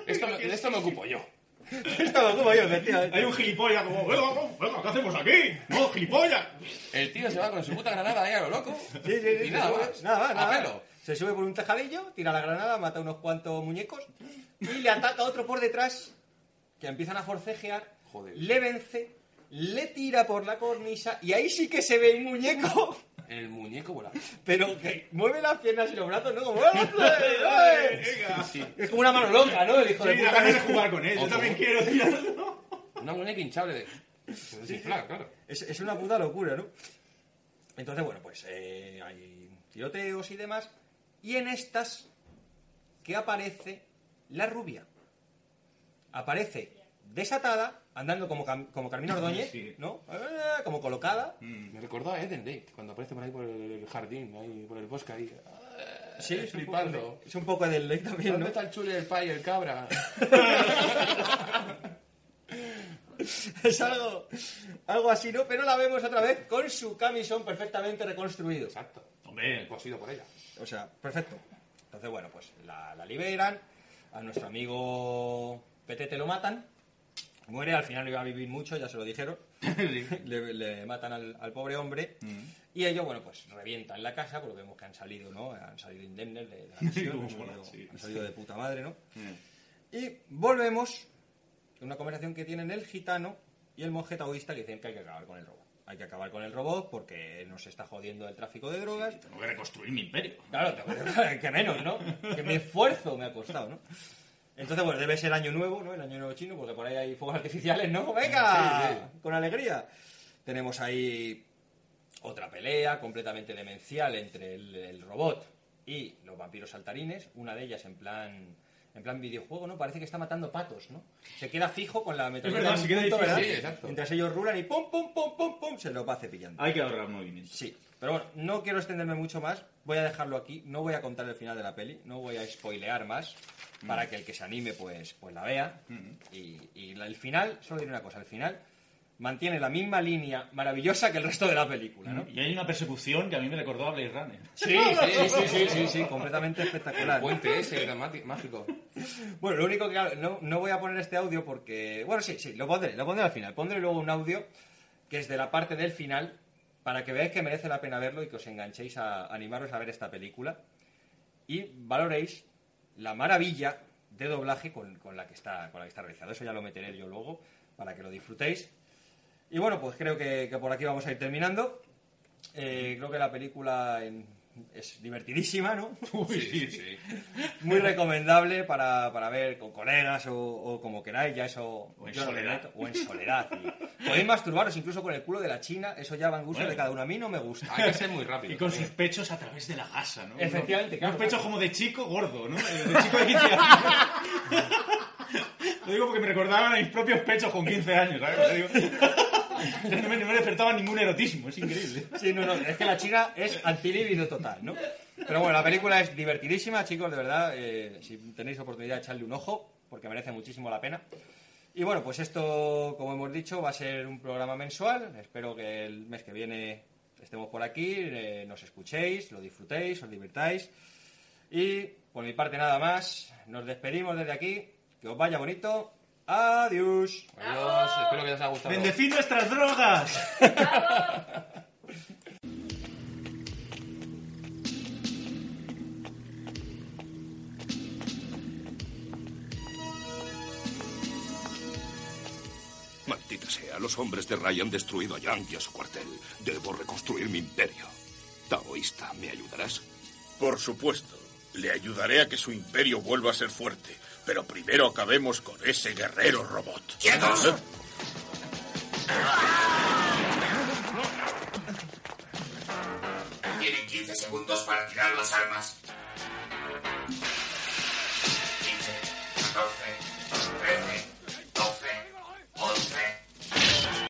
Esto, me- de esto me ocupo yo. esto lo ocupo yo, efectivamente. Hay un gilipollas como, venga, venga, ¿qué hacemos aquí? No, gilipollas. El tío se va con su puta granada ahí a lo loco. Sí, sí, sí, Y se nada sube. más. Nada más, nada más. pelo. Se sube por un tejadillo, tira la granada, mata unos cuantos muñecos y le ataca a otro por detrás que empiezan a forcejear, le vence, le tira por la cornisa y ahí sí que se ve el muñeco, El muñeco volando. pero que mueve las piernas y los brazos, ¿no? Como, ¡eh, eh! Es como una mano loca, ¿no? El hijo de Sí, puta. de jugar con él. Yo también quiero tirarlo. Una muñeca hinchable de... Desinfla, claro. Es, es una puta locura, ¿no? Entonces, bueno, pues eh, hay tiroteos y demás. Y en estas, que aparece la rubia. Aparece desatada, andando como, Cam- como Carmina Ordóñez, Sí. ¿no? Ah, Como colocada. Me recordó a Eden Lake, cuando aparece por ahí por el jardín, ahí por el bosque ahí. Sí, es un, flipando. de- es un poco del lake también, ¿Dónde ¿no? está el chule, el pay, el cabra? es algo, algo así, ¿no? Pero la vemos otra vez con su camisón perfectamente reconstruido. Exacto. Hombre, Cosido por ella. O sea, perfecto. Entonces, bueno, pues la, la liberan, a nuestro amigo Petete lo matan, muere, al final no iba a vivir mucho, ya se lo dijeron, le, le matan al, al pobre hombre, y ellos, bueno, pues revientan la casa, porque vemos que han salido, ¿no? Han salido indemnes de, de la misión, han, salido, sí. han salido de puta madre, ¿no? Y volvemos a una conversación que tienen el gitano y el monje taoísta que dicen que hay que acabar con el robot. Hay que acabar con el robot porque nos está jodiendo el tráfico de drogas. tengo que reconstruir mi imperio. Claro, te- que menos, ¿no? Que mi esfuerzo me ha costado, ¿no? Entonces, bueno, debe ser año nuevo, ¿no? El año nuevo chino, porque por ahí hay fuegos artificiales, ¿no? ¡Venga! Sí, sí. Con alegría. Tenemos ahí otra pelea completamente demencial entre el, el robot y los vampiros saltarines. Una de ellas en plan en plan videojuego, ¿no? Parece que está matando patos, ¿no? Se queda fijo con la metralleta se queda punto. ¿verdad? Sí, exacto. Mientras ellos rulan y pum, pum, pum, pum, pum, se lo va cepillando. Hay que ahorrar movimiento. Sí, pero bueno, no quiero extenderme mucho más. Voy a dejarlo aquí. No voy a contar el final de la peli. No voy a spoilear más. Para que el que se anime, pues, pues la vea. Y, y la- el final, solo diré una cosa. El final mantiene la misma línea maravillosa que el resto de la película, ¿no? Y hay una persecución que a mí me recordó a Blade Runner. Sí, sí, sí, sí, sí, sí, completamente espectacular. El puente ese, dramático, mágico. Bueno, lo único que no, no voy a poner este audio porque... Bueno, sí, sí, lo pondré, lo pondré al final. Pondré luego un audio que es de la parte del final para que veáis que merece la pena verlo y que os enganchéis a animaros a ver esta película y valoréis la maravilla de doblaje con, con la que está, con la que está realizado. Eso ya lo meteré yo luego para que lo disfrutéis. Y bueno, pues creo que, que por aquí vamos a ir terminando. Eh, creo que la película en- es divertidísima, ¿no? Uy, sí, sí. Muy recomendable para, para ver con colegas o, o como queráis, ya eso... O en yo soledad. meto. O en soledad. y podéis masturbaros incluso con el culo de la china, eso ya va en gusto Bueno. de cada uno. A mí no me gusta. Hay que ser muy rápido. Y con sus pechos a través de la gasa, ¿no? Efectivamente, Unos- claro, Unos pechos claro. como de chico gordo, ¿no? De chico de 15 años. Lo digo porque me recordaban a mis propios pechos con 15 años, ¿sabes? No me, no despertaba ningún erotismo, es increíble. Sí, no, no, es que la china es antilíbido total, ¿no? Pero bueno, la película es divertidísima, chicos, de verdad. eh, si tenéis oportunidad, echarle un ojo, porque merece muchísimo la pena. Y bueno, pues esto, como hemos dicho, va a ser un programa mensual. Espero que el mes que viene estemos por aquí, eh, nos escuchéis, lo disfrutéis, os divirtáis. Y por mi parte nada más, nos despedimos desde aquí. Que os vaya bonito. Adiós. Adiós, espero que os haya gustado. ¡Bendecid nuestras drogas! Maldita sea, los hombres de Ray han destruido a Yang y a su cuartel. Debo reconstruir mi imperio. Taoísta, ¿me ayudarás? Por supuesto. Le ayudaré a que su imperio vuelva a ser fuerte. Pero primero acabemos con ese guerrero robot. ¡Quietos! ¿Eh? Tienen 15 segundos para tirar las armas.